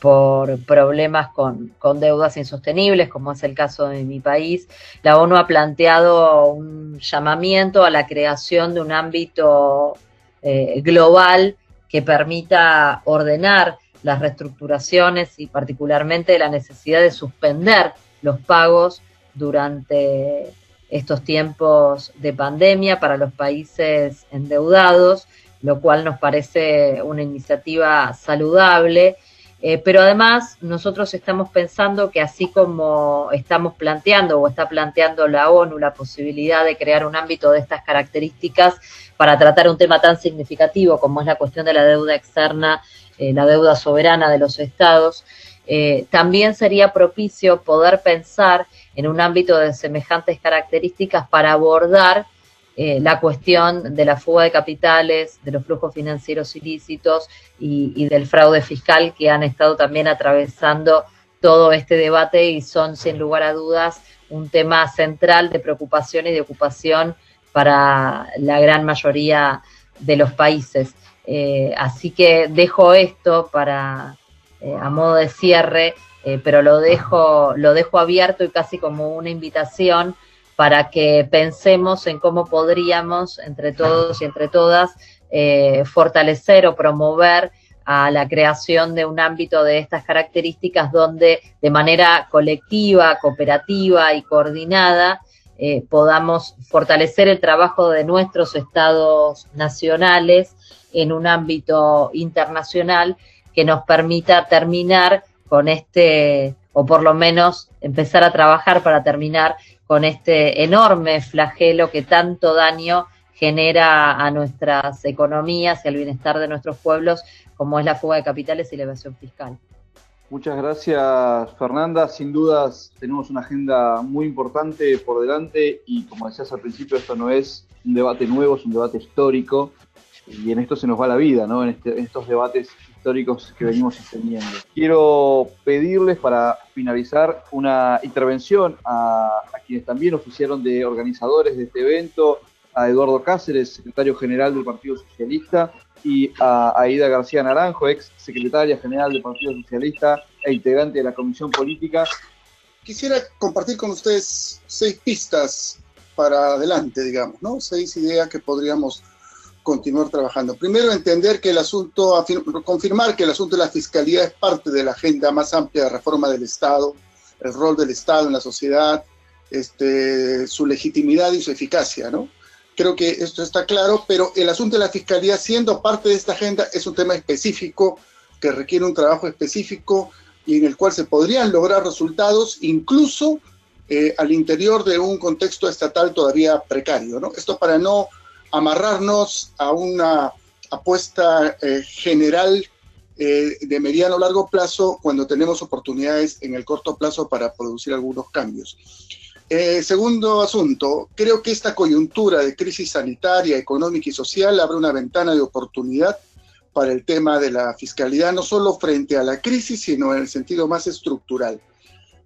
por problemas con, deudas insostenibles, como es el caso de mi país, la ONU ha planteado un llamamiento a la creación de un ámbito eh, global que permita ordenar las reestructuraciones y particularmente la necesidad de suspender los pagos durante estos tiempos de pandemia para los países endeudados, lo cual nos parece una iniciativa saludable. Eh, pero además nosotros estamos pensando que así como estamos planteando o está planteando la ONU la posibilidad de crear un ámbito de estas características para tratar un tema tan significativo como es la cuestión de la deuda externa, eh, la deuda soberana de los estados, eh, también sería propicio poder pensar en un ámbito de semejantes características para abordar eh, la cuestión de la fuga de capitales, de los flujos financieros ilícitos y, del fraude fiscal que han estado también atravesando todo este debate y son sin lugar a dudas un tema central de preocupación y de ocupación para la gran mayoría de los países. Eh, así que dejo esto para eh, a modo de cierre, pero lo dejo, lo dejo abierto y casi como una invitación para que pensemos en cómo podríamos, entre todos y entre todas, eh, fortalecer o promover a la creación de un ámbito de estas características donde de manera colectiva, cooperativa y coordinada eh, podamos fortalecer el trabajo de nuestros estados nacionales en un ámbito internacional que nos permita terminar con este, o por lo menos empezar a trabajar para terminar con este enorme flagelo que tanto daño genera a nuestras economías y al bienestar de nuestros pueblos, como es la fuga de capitales y la evasión fiscal. Muchas gracias, Fernanda. Sin dudas, tenemos una agenda muy importante por delante y, como decías al principio, esto no es un debate nuevo, es un debate histórico y en esto se nos va la vida, ¿no? En, este, en estos debates históricos que venimos teniendo. Quiero pedirles para finalizar una intervención a, quienes también oficiaron de organizadores de este evento, a Eduardo Cáceres, secretario general del Partido Socialista, y a Aida García Naranjo, ex secretaria general del Partido Socialista e integrante de la Comisión Política. Quisiera compartir con ustedes seis pistas para adelante, digamos, ¿no? Seis ideas que podríamos continuar trabajando. Primero, entender que el asunto, confirmar que el asunto de la fiscalía es parte de la agenda más amplia de reforma del Estado, el rol del Estado en la sociedad, este, su legitimidad y su eficacia, ¿no? Creo que esto está claro, pero el asunto de la fiscalía, siendo parte de esta agenda, es un tema específico que requiere un trabajo específico y en el cual se podrían lograr resultados incluso eh, al interior de un contexto estatal todavía precario. Esto para no amarrarnos a una apuesta eh, general eh, de mediano o largo plazo cuando tenemos oportunidades en el corto plazo para producir algunos cambios. Eh, segundo asunto, creo que esta coyuntura de crisis sanitaria, económica y social abre una ventana de oportunidad para el tema de la fiscalidad, no solo frente a la crisis, sino en el sentido más estructural.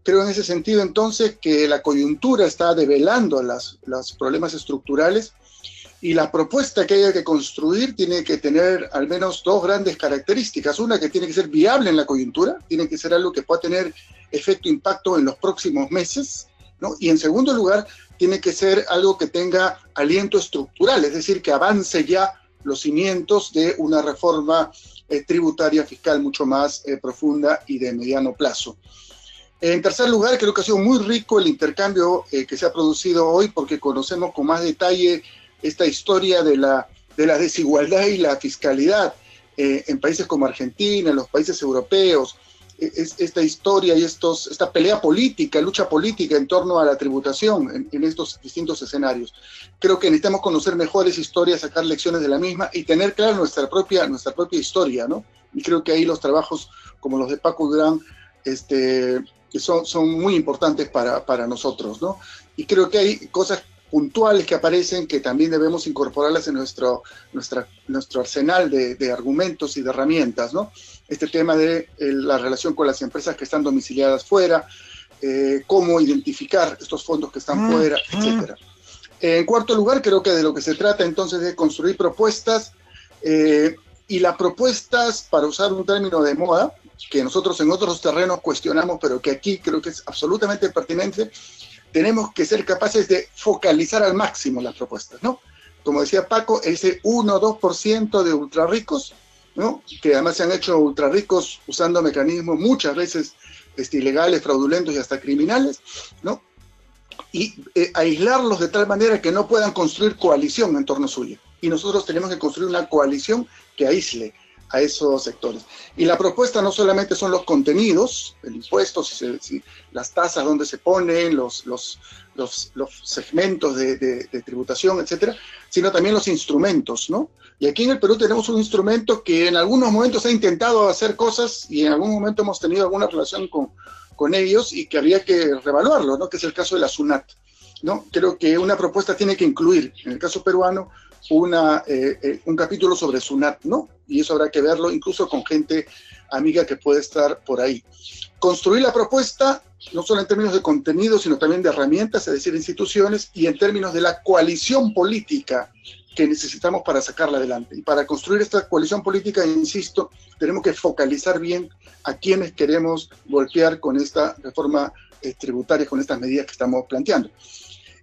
Creo en ese sentido entonces que la coyuntura está develando las, los problemas estructurales y la propuesta que haya que construir tiene que tener al menos dos grandes características. Una que tiene que ser viable en la coyuntura, tiene que ser algo que pueda tener efecto impacto en los próximos meses, Y en segundo lugar, tiene que ser algo que tenga aliento estructural, es decir, que avance ya los cimientos de una reforma eh, tributaria fiscal mucho más eh, profunda y de mediano plazo. En tercer lugar, creo que ha sido muy rico el intercambio eh, que se ha producido hoy porque conocemos con más detalle esta historia de la, de la desigualdad y la fiscalidad en países como Argentina, en los países europeos, es, esta historia y estos, esta pelea política, lucha política en torno a la tributación en, estos distintos escenarios. Creo que necesitamos conocer mejores historias, sacar lecciones de la misma y tener clara nuestra propia, nuestra propia historia, ¿no? Y creo que ahí los trabajos como los de Paco Durán este, son, son muy importantes para, para nosotros, ¿no? Y creo que hay cosas puntuales que aparecen que también debemos incorporarlas en nuestro, nuestra, nuestro arsenal de, argumentos y de herramientas, ¿no? Este tema de eh, la relación con las empresas que están domiciliadas fuera, eh, cómo identificar estos fondos que están fuera, etcétera. En cuarto lugar, creo que de lo que se trata entonces es de construir propuestas eh, y las propuestas, para usar un término de moda, que nosotros en otros terrenos cuestionamos, pero que aquí creo que es absolutamente pertinente, tenemos que ser capaces de focalizar al máximo las propuestas, ¿no? Como decía Paco, ese 1 o 2% de ultra ricos, ¿no? Que además se han hecho ultra ricos usando mecanismos muchas veces este, ilegales, fraudulentos y hasta criminales, ¿no? Y eh, aislarlos de tal manera que no puedan construir coalición en torno suyo. Y nosotros tenemos que construir una coalición que aísle a esos sectores. Y la propuesta no solamente son los contenidos, el impuesto, si las tasas donde se ponen, los, los, los, segmentos de, de, tributación, etcétera, sino también los instrumentos, ¿no? Y aquí en el Perú tenemos un instrumento que en algunos momentos ha intentado hacer cosas y en algún momento hemos tenido alguna relación con, con ellos y que habría que revaluarlo, ¿no? Que es el caso de la SUNAT, ¿no? Creo que una propuesta tiene que incluir, en el caso peruano, una, eh, eh, un capítulo sobre SUNAT, ¿no? Y eso habrá que verlo incluso con gente amiga que puede estar por ahí. Construir la propuesta, no solo en términos de contenido, sino también de herramientas, es decir, instituciones, y en términos de la coalición política que necesitamos para sacarla adelante. Y para construir esta coalición política, insisto, tenemos que focalizar bien a quienes queremos golpear con esta reforma eh, tributaria, con estas medidas que estamos planteando.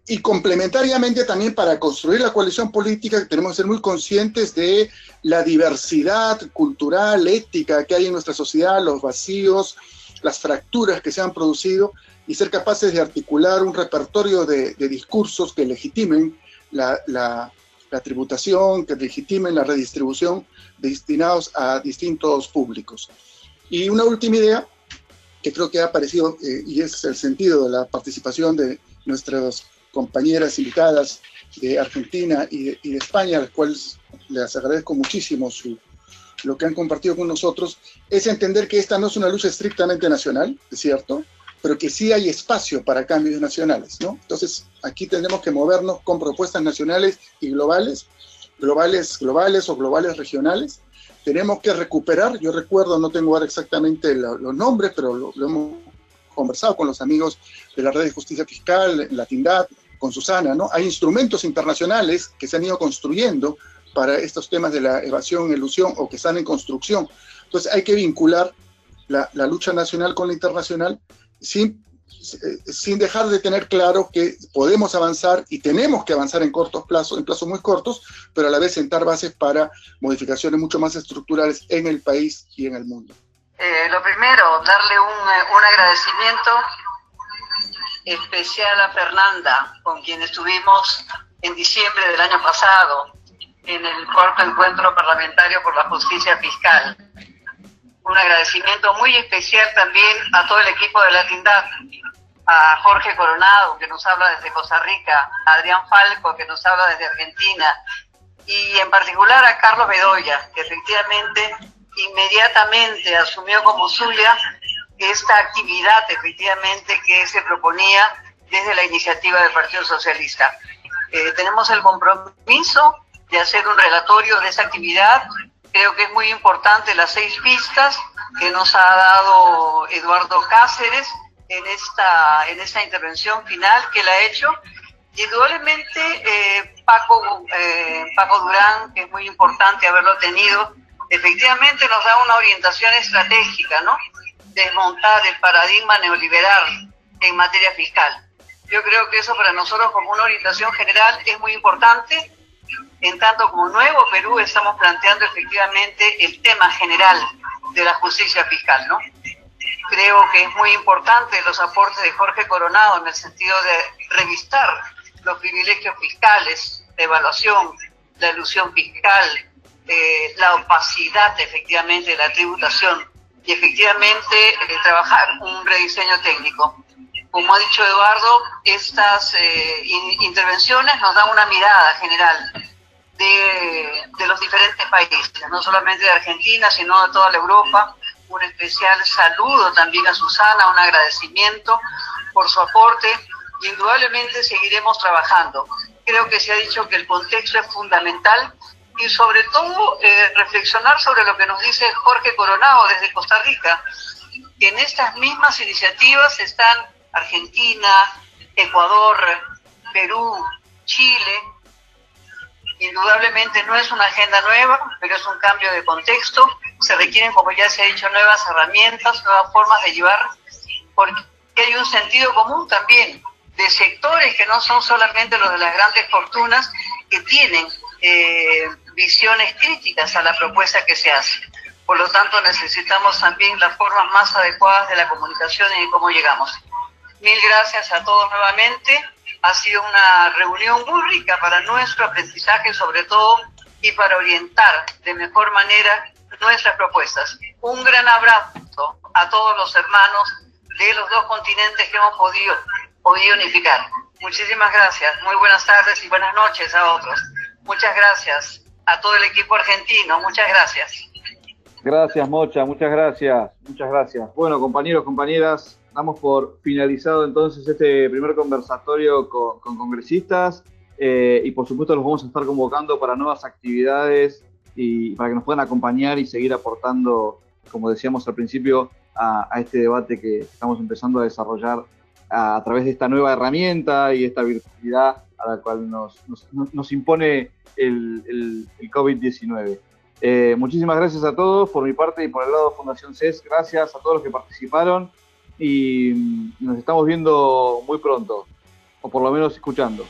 Y complementariamente también para construir la coalición política tenemos que ser muy conscientes de la diversidad cultural, ética que hay en nuestra sociedad, los vacíos, las fracturas que se han producido y ser capaces de articular un repertorio de, discursos que legitimen la, la, tributación, que legitimen la redistribución destinados a distintos públicos. Y una última idea que creo que ha aparecido eh, y es el sentido de la participación de nuestros compañeras invitadas de Argentina y de, España, a las cuales les agradezco muchísimo su, lo que han compartido con nosotros, es entender que esta no es una lucha estrictamente nacional, es cierto, pero que sí hay espacio para cambios nacionales, ¿no? Entonces, aquí tenemos que movernos con propuestas nacionales y globales, globales, globales o globales regionales. Tenemos que recuperar, yo recuerdo, no tengo ahora exactamente los nombres, pero lo, lo, hemos conversado con los amigos de la Red de Justicia Fiscal, la TINDAD, con Susana, ¿no? Hay instrumentos internacionales que se han ido construyendo para estos temas de la evasión, ilusión o que están en construcción. Entonces hay que vincular la, lucha nacional con la internacional sin, eh, sin dejar de tener claro que podemos avanzar y tenemos que avanzar en cortos plazos, en plazos muy cortos, pero a la vez sentar bases para modificaciones mucho más estructurales en el país y en el mundo. Eh, lo primero, darle un, eh, un agradecimiento especial a Fernanda, con quien estuvimos en diciembre del año pasado en el cuarto encuentro parlamentario por la justicia fiscal. Un agradecimiento muy especial también a todo el equipo de la Tindad, a Jorge Coronado, que nos habla desde Costa Rica, a Adrián Falco, que nos habla desde Argentina, y en particular a Carlos Bedoya, que efectivamente inmediatamente asumió como suya esta actividad efectivamente que se proponía desde la iniciativa del Partido Socialista. Eh, tenemos el compromiso de hacer un relatorio de esta actividad. Creo que es muy importante las seis pistas que nos ha dado Eduardo Cáceres en esta, en esta intervención final que él ha hecho. Indudablemente, eh, Paco, eh, Paco Durán, que es muy importante haberlo tenido, efectivamente nos da una orientación estratégica, ¿no? Desmontar el paradigma neoliberal en materia fiscal. Yo creo que eso para nosotros como una orientación general es muy importante, en tanto como Nuevo Perú estamos planteando efectivamente el tema general de la justicia fiscal, ¿no? Creo que es muy importante los aportes de Jorge Coronado en el sentido de revistar los privilegios fiscales, la evaluación, la ilusión fiscal, eh, la opacidad efectivamente de la tributación y efectivamente eh, trabajar un rediseño técnico. Como ha dicho Eduardo, estas eh, intervenciones nos dan una mirada general de, de, los diferentes países, no solamente de Argentina, sino de toda la Europa. Un especial saludo también a Susana, un agradecimiento por su aporte. Indudablemente seguiremos trabajando. Creo que se ha dicho que el contexto es fundamental y sobre todo eh, reflexionar sobre lo que nos dice Jorge Coronado desde Costa Rica, que en estas mismas iniciativas están Argentina, Ecuador, Perú, Chile. Indudablemente no es una agenda nueva, pero es un cambio de contexto. Se requieren, como ya se ha dicho, nuevas herramientas, nuevas formas de llevar, porque hay un sentido común también de sectores que no son solamente los de las grandes fortunas, que tienen eh, visiones críticas a la propuesta que se hace. Por lo tanto, necesitamos también las formas más adecuadas de la comunicación y de cómo llegamos. Mil gracias a todos nuevamente. Ha sido una reunión muy rica para nuestro aprendizaje, sobre todo, y para orientar de mejor manera nuestras propuestas. Un gran abrazo a todos los hermanos de los dos continentes que hemos podido, podido unificar. Muchísimas gracias, muy buenas tardes y buenas noches a otros. Muchas gracias a todo el equipo argentino, muchas gracias. Gracias, Mocha, muchas gracias, muchas gracias. Bueno, compañeros, compañeras, damos por finalizado entonces este primer conversatorio con, congresistas eh, y por supuesto los vamos a estar convocando para nuevas actividades y para que nos puedan acompañar y seguir aportando, como decíamos al principio, a, este debate que estamos empezando a desarrollar a, través de esta nueva herramienta y esta virtualidad a la cual nos, nos, impone el, el, el COVID-19. Eh, muchísimas gracias a todos por mi parte y por el lado de Fundación CES. Gracias a todos los que participaron y nos estamos viendo muy pronto, o por lo menos escuchando.